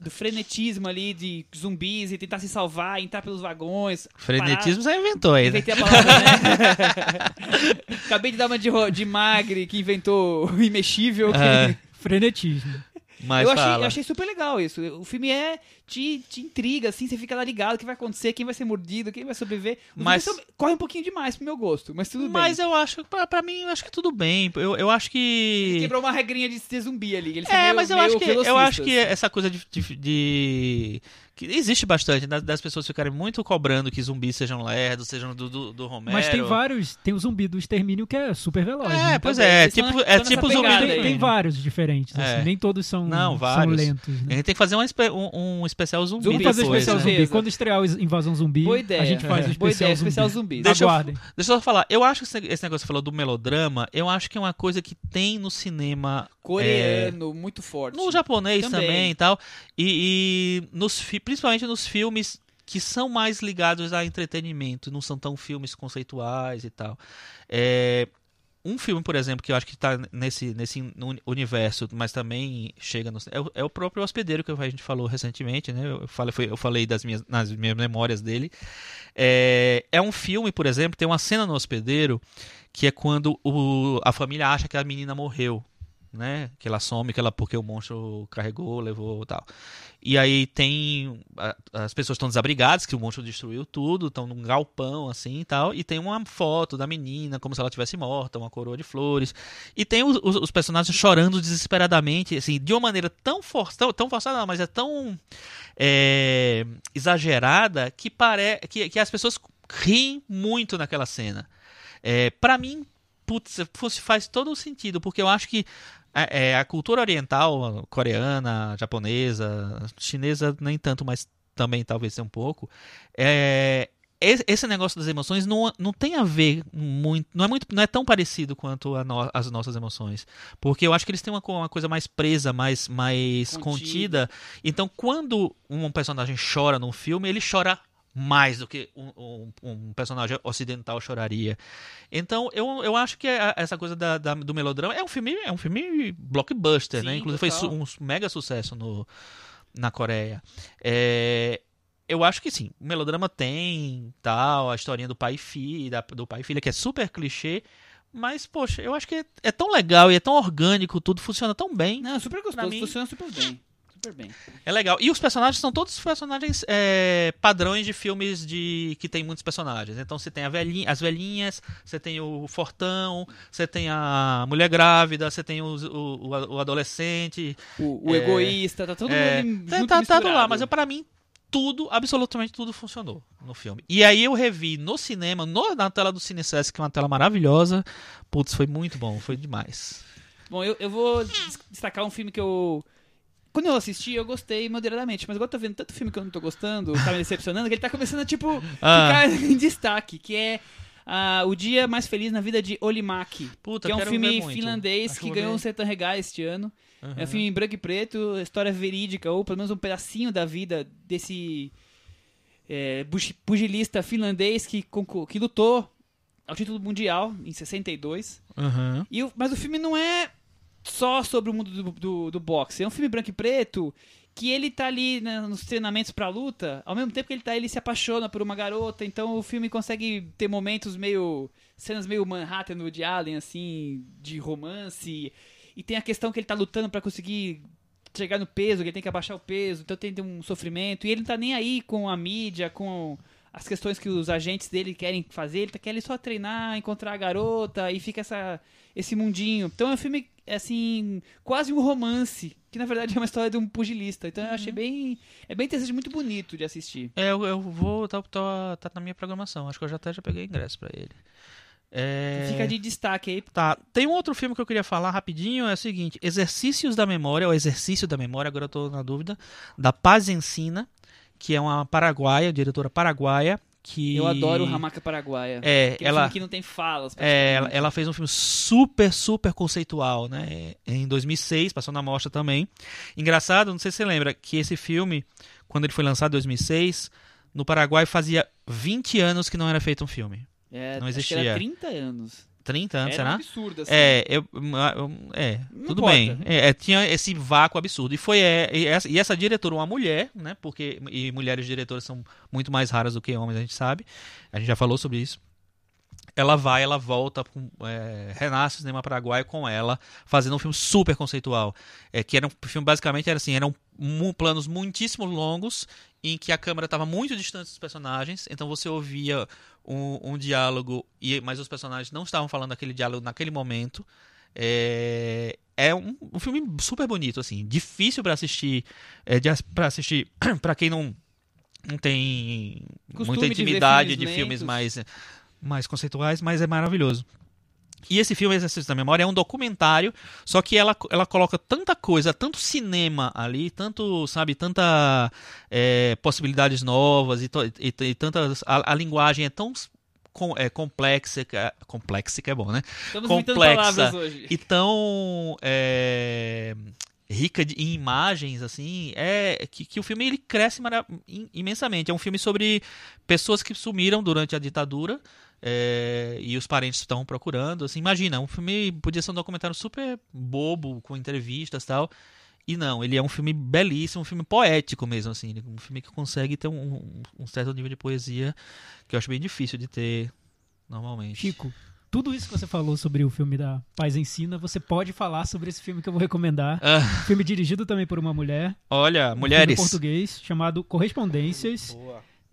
do frenetismo ali de zumbis e tentar se salvar, entrar pelos vagões. Frenetismo você inventou aí, né? Inventei a palavra, né? Acabei de dar uma de, de magre que inventou o imexível. É, Frenetismo. Mas eu, achei, eu achei super legal isso. O filme é. Te, te intriga, assim, você fica lá ligado o que vai acontecer, quem vai ser mordido, quem vai sobreviver. Os Mas- são- corre um pouquinho demais pro meu gosto, mas tudo Mas bem. eu acho, pra, pra mim, eu acho que tudo bem. Eu, eu acho que. Quebrou uma regrinha de ser zumbi ali. É, meio- mas eu acho que eu acho que essa coisa de, de- de- que existe bastante das, das pessoas ficarem muito cobrando que zumbis sejam lerdos, sejam do, do, do Romero. Mas tem vários. Tem o zumbi do extermínio que é super veloz. É, né? pois Também, é, tipo, na- é tipo zumbi. tem, aí. tem vários diferentes, É. assim, nem todos são, Não, são lentos. A Né? gente tem que fazer um, um- um especial zumbi. Vamos fazer depois, especial né? zumbi. Quando estrear o Invasão Zumbi, Boa ideia. a gente faz o Boa especial ideia, zumbi. especial zumbi. Deixa eu- Aguardem. Deixa eu só falar, eu acho que esse negócio que você falou do melodrama, eu acho que é uma coisa que tem no cinema Coreano, muito forte. No japonês também, Também. e tal. E, e nos, principalmente nos filmes que são mais ligados a entretenimento, não são tão filmes conceituais e tal. É, um filme, por exemplo, que eu acho que está nesse, nesse uni- universo, mas também chega no. É o, é o próprio Hospedeiro que a gente falou recentemente, né? Eu falei, eu falei das minhas, nas minhas memórias dele. É, é um filme, por exemplo, tem uma cena no Hospedeiro que é quando o, a família acha que a menina morreu né? Que ela some, que ela porque o monstro carregou, levou, tal. E aí tem as pessoas estão desabrigadas, que o monstro destruiu tudo, estão num galpão assim e tal, e tem uma foto da menina como se ela tivesse morta, uma coroa de flores. E tem os, os- os personagens chorando desesperadamente, assim, de uma maneira tão forçada, tão, tão forçada, não, mas é tão é, exagerada que parece que, que as pessoas riem muito naquela cena. É, para mim, putz, faz todo o sentido, porque eu acho que é, a cultura oriental, coreana, japonesa, chinesa, nem tanto, mas também talvez um pouco, é, esse negócio das emoções não, não tem a ver muito não é muito não é tão parecido quanto no- as nossas emoções. Porque eu acho que eles têm uma, uma coisa mais presa mais mais Contida. contida. Então quando um personagem chora num filme ele chora mais do que um, um- um personagem ocidental choraria. Então, eu, eu acho que a- essa coisa da- da- do melodrama é um filme, é um filme blockbuster, Sim, né? Inclusive foi total. su- um mega sucesso no, na Coreia. É, eu acho que sim, o melodrama tem tal, a historinha do pai e filha, do pai e filha, que é super clichê. Mas, poxa, eu acho que é, é tão legal e é tão orgânico, tudo funciona tão bem. Não, super gostoso, mim- funciona super bem. Super bem. É legal. E os personagens são todos personagens é, padrões de filmes de que tem muitos personagens. Então você tem a velhinha, as velhinhas, você tem o fortão, você tem a mulher grávida, você tem os- o, o, o adolescente. O, o É, egoísta, tá todo É, mundo tá, junto tá, tá lá, mas eu, pra mim tudo, absolutamente tudo funcionou no filme. E aí eu revi no cinema, no- na tela do CineSesc, que é uma tela maravilhosa. Putz, foi muito bom, foi demais. Bom, eu, eu vou des- destacar um filme que eu Quando eu assisti, eu gostei moderadamente, mas agora eu tô vendo tanto filme que eu não tô gostando, tá me decepcionando, que ele tá começando a, tipo, Ah. ficar em destaque, que é ah, O Dia Mais Feliz na Vida de Olimaki. Puta, que é um filme finlandês que vou ganhou um Sertão Regai este ano. Uhum. É um filme em branco e preto, história verídica, ou pelo menos um pedacinho da vida desse é, pugilista finlandês que, que lutou ao título mundial em 62. Uhum. E mas o filme não é só sobre o mundo do, do, do boxe. É um filme branco e preto que ele tá ali né, nos treinamentos pra luta, ao mesmo tempo que ele tá, ele se apaixona por uma garota, então o filme consegue ter momentos meio. cenas meio Manhattan no Woody Allen, assim, de romance. E tem a questão que ele tá lutando pra conseguir chegar no peso, que ele tem que abaixar o peso, então tem um sofrimento. E ele não tá nem aí com a mídia, com as questões que os agentes dele querem fazer, ele tá querendo só treinar, encontrar a garota e fica essa, esse mundinho. Então é um filme, assim, quase um romance, que na verdade é uma história de um pugilista. Então eu achei bem. É bem interessante, muito bonito de assistir. É, eu, eu vou. Tá, tá, tá na minha programação. Acho que eu já até já peguei ingresso pra ele. É... Fica de destaque aí. Tá, tem um outro filme que eu queria falar rapidinho, é o seguinte, Exercícios da Memória, ou Exercício da Memória, agora eu tô na dúvida, da Paz Ensina, que é uma paraguaia, diretora paraguaia, que... Eu adoro Ramaca Paraguaia. É, Aquele ela... filme que não tem falas. É, ela, ela fez um filme super, super conceitual, né? Em 2006, passou na mostra também. Engraçado, não sei se você lembra, que esse filme, quando ele foi lançado em 2006, no Paraguai fazia 20 anos que não era feito um filme. É, não acho que existia. era 30 anos. 30 anos, era será? um absurdo, assim. É, eu, eu- é Não tudo importa. bem. É, é, tinha esse vácuo absurdo. E foi é, e essa, e essa diretora, uma mulher, né? Porque e mulheres diretoras são muito mais raras do que homens, a gente sabe. A gente já falou sobre isso. Ela vai, ela volta, com, é, renasce o cinema paraguaio com ela, fazendo um filme super conceitual. É, que era um filme, basicamente, era assim, eram planos muitíssimo longos, em que a câmera estava muito distante dos personagens, então você ouvia um, um diálogo, e, mas os personagens não estavam falando aquele diálogo naquele momento. É, é um, um filme super bonito, assim, difícil para assistir, é, de pra assistir para quem não, não tem Costume muita de intimidade filmes de filmes mais, mais conceituais, mas é maravilhoso. E esse filme, Exercício da Memória, é um documentário, só que ela, ela coloca tanta coisa, tanto cinema ali, tanto, sabe, tanta é, possibilidades novas e, e, e tantas. A, a linguagem é tão com- é, complexa, que- complexa que é bom, né? Estamos complexa. palavras hoje. E tão é, rica de, em imagens, assim, é que, que o filme ele cresce imensamente. É um filme sobre pessoas que sumiram durante a ditadura é, e os parentes estão procurando. Assim, imagina, um filme podia ser um documentário super bobo, com entrevistas e tal. E não, ele é um filme belíssimo, um filme poético mesmo, assim, um filme que consegue ter um, um certo nível de poesia que eu acho bem difícil de ter normalmente. Chico, tudo isso que você falou sobre o filme da Paz Ensina, você pode falar sobre esse filme que eu vou recomendar. Ah, Filme dirigido também por uma mulher. olha, um mulheres. Filme português chamado Correspondências,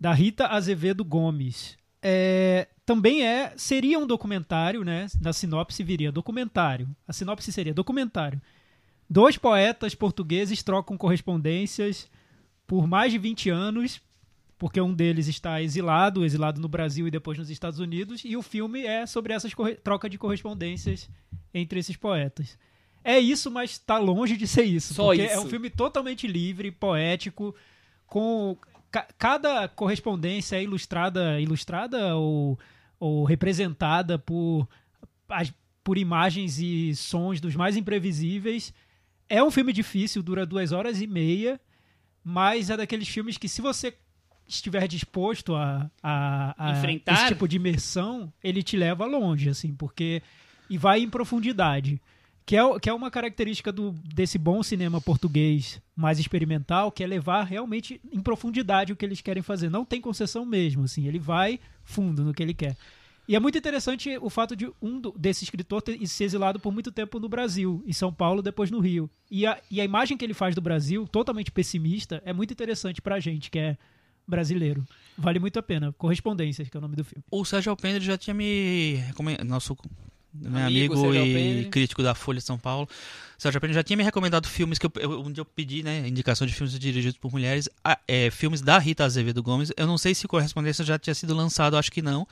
da Rita Azevedo Gomes. É, também é seria um documentário, né? Na sinopse viria documentário. A sinopse seria documentário. Dois poetas portugueses trocam correspondências por mais de 20 anos, porque um deles está exilado, exilado no Brasil e depois nos Estados Unidos, e o filme é sobre essa troca de correspondências entre esses poetas. É isso, mas está longe de ser isso. Só porque isso. é um filme totalmente livre, poético, com ca- cada correspondência é ilustrada, ilustrada ou, ou representada por, por imagens e sons dos mais imprevisíveis. É um filme difícil, dura duas horas e meia, mas é daqueles filmes que se você estiver disposto a, a, a Enfrentar? esse tipo de imersão, ele te leva longe, assim, porque e vai em profundidade. Que é, que é uma característica do, desse bom cinema português mais experimental, que é levar realmente em profundidade o que eles querem fazer. Não tem concessão mesmo, assim, ele vai fundo no que ele quer. E é muito interessante o fato de um desse escritor ter ser exilado por muito tempo no Brasil, em São Paulo, depois no Rio. E a, e a imagem que ele faz do Brasil, totalmente pessimista, é muito interessante pra gente, que é brasileiro. Vale muito a pena. Correspondências, que é o nome do filme. O Sérgio Alpendre já tinha me nosso meu Amigo e crítico da Folha de São Paulo, Sérgio Alpendre já tinha me recomendado filmes que eu, eu, um dia eu pedi, né, indicação de filmes dirigidos por mulheres, ah, é, filmes da Rita Azevedo Gomes. Eu não sei se Correspondência já tinha sido lançado, acho que não.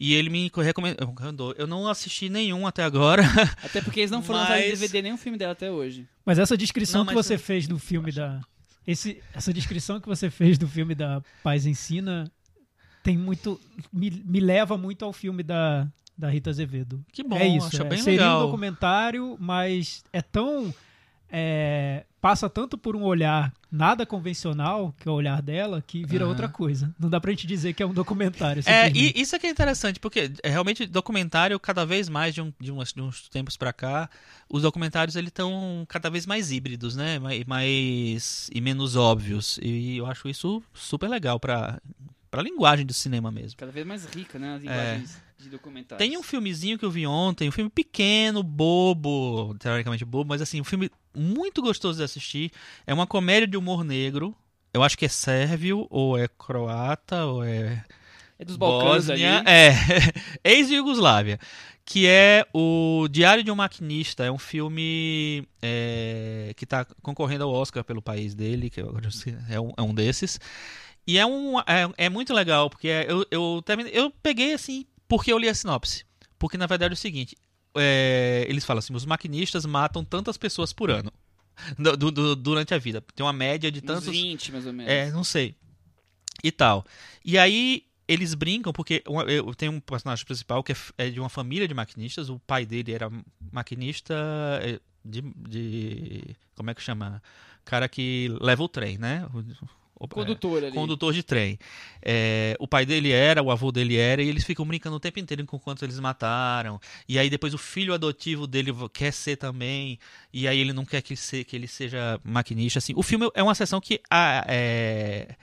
E ele me recomendou. Eu não assisti nenhum até agora. Até porque eles não foram lançar em Mas- DVD nenhum filme dela até hoje. Mas essa descrição Não, que mas você eu- fez do filme da. Esse, essa descrição que você fez do filme da Paz Ensina tem muito. Me, me leva muito ao filme da, da Rita Azevedo. Que bom, é isso. acho é. bem Seria legal. um documentário, mas é tão. é, passa tanto por um olhar nada convencional, que é o olhar dela, que vira Aham. outra coisa. Não dá pra gente dizer que é um documentário. É, e isso é que é interessante, porque é, realmente documentário, cada vez mais, de, um, de, umas- de uns tempos pra cá, os documentários eles estão cada vez mais híbridos, né? Mais, mais e menos óbvios. E eu acho isso super legal pra, pra linguagem do cinema mesmo. Cada vez mais rica, né? As linguagens de documentários. Tem um filmezinho que eu vi ontem, um filme pequeno, bobo, teoricamente bobo, mas assim, um filme muito gostoso de assistir. É uma comédia de humor negro. Eu acho que é sérvio, ou é croata, ou é É dos Balcãs ali. É, ex-Yugoslávia, que é o Diário de um Maquinista, é um filme é, que está concorrendo ao Oscar pelo país dele, que é um, é um desses, e é, um, é, é muito legal, porque é- eu, eu, terminei, eu peguei assim, porque eu li a sinopse, porque na verdade é o seguinte, é, eles falam assim, os maquinistas matam tantas pessoas por ano, du- du- durante a vida, tem uma média de Uns tantos... 20, mais ou menos. É, não sei. E tal. E aí eles brincam, porque tenho um personagem principal que é é de uma família de maquinistas. O pai dele era maquinista é, de. de- como é que chama? Cara que leva o trem, né? Condutor é, condutor de trem. É, o pai dele era, o avô dele era, e eles ficam brincando o tempo inteiro com quantos eles mataram. E aí depois o filho adotivo dele quer ser também, e aí ele não quer que, se- que ele seja maquinista. Assim. O filme é uma sessão que ah, é,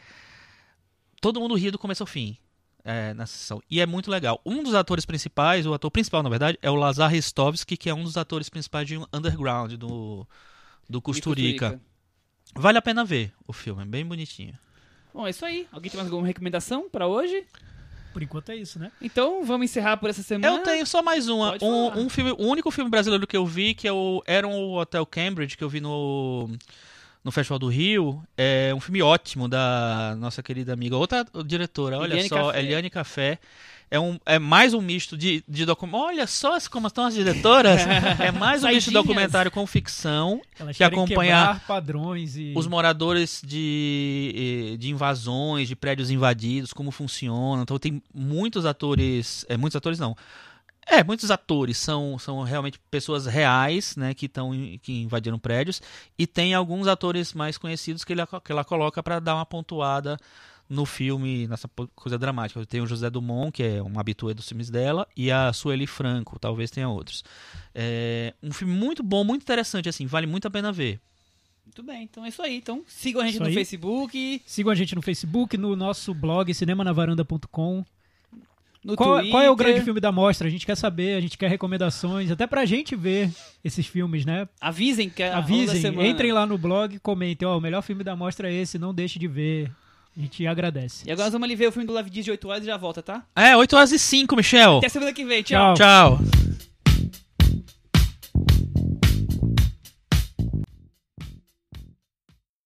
todo mundo ria do começo ao fim. é, na sessão. E é muito legal. Um dos atores principais, o ator principal, na verdade, é o Lazar Ristovski, que é um dos atores principais de Underground, do, do Costurica. Vale a pena ver o filme, é bem bonitinho. Bom, é isso aí. Alguém tem mais alguma recomendação pra hoje? Por enquanto é isso, né? Então, vamos encerrar por essa semana. Eu tenho só mais uma. Um, um filme, o único filme brasileiro que eu vi, que é o, era o Hotel Cambridge, que eu vi no, no Festival do Rio. É um filme ótimo da nossa querida amiga, outra diretora, olha Eliane só, Café. Eliane Café. É, um, é mais um misto de, de documentário. Olha só como estão as diretoras. é mais um misto de documentário com ficção. Elas Que quebrar padrões e. Os moradores de, de invasões, de prédios invadidos, como funcionam. Então tem muitos atores. É, muitos atores não. É, muitos atores são, são realmente pessoas reais, né, que estão que invadiram prédios. E tem alguns atores mais conhecidos que, ele, que ela coloca para dar uma pontuada no filme, nessa coisa dramática. Tem o José Dumont, que é um habitué dos filmes dela, e a Sueli Franco, talvez tenha outros. É um filme muito bom, muito interessante, assim, vale muito a pena ver. Muito bem, então é isso aí. Então, sigam a gente Isso no aí. Facebook, Sigam a gente no Facebook, no nosso blog cinemanavaranda.com. no Qual, Twitter. qual é o grande filme da mostra? A gente quer saber, a gente quer recomendações, até pra gente ver esses filmes, né? Avisem que é Avisem, entrem lá no blog e comentem, ó, o melhor filme da mostra é esse, não deixe de ver. A gente agradece. E agora nós vamos ali ver o filme do Live Dias de 8 horas e já volta, tá? É, 8 horas e 5, Michel. Até semana que vem. Tchau. Tchau. Tchau.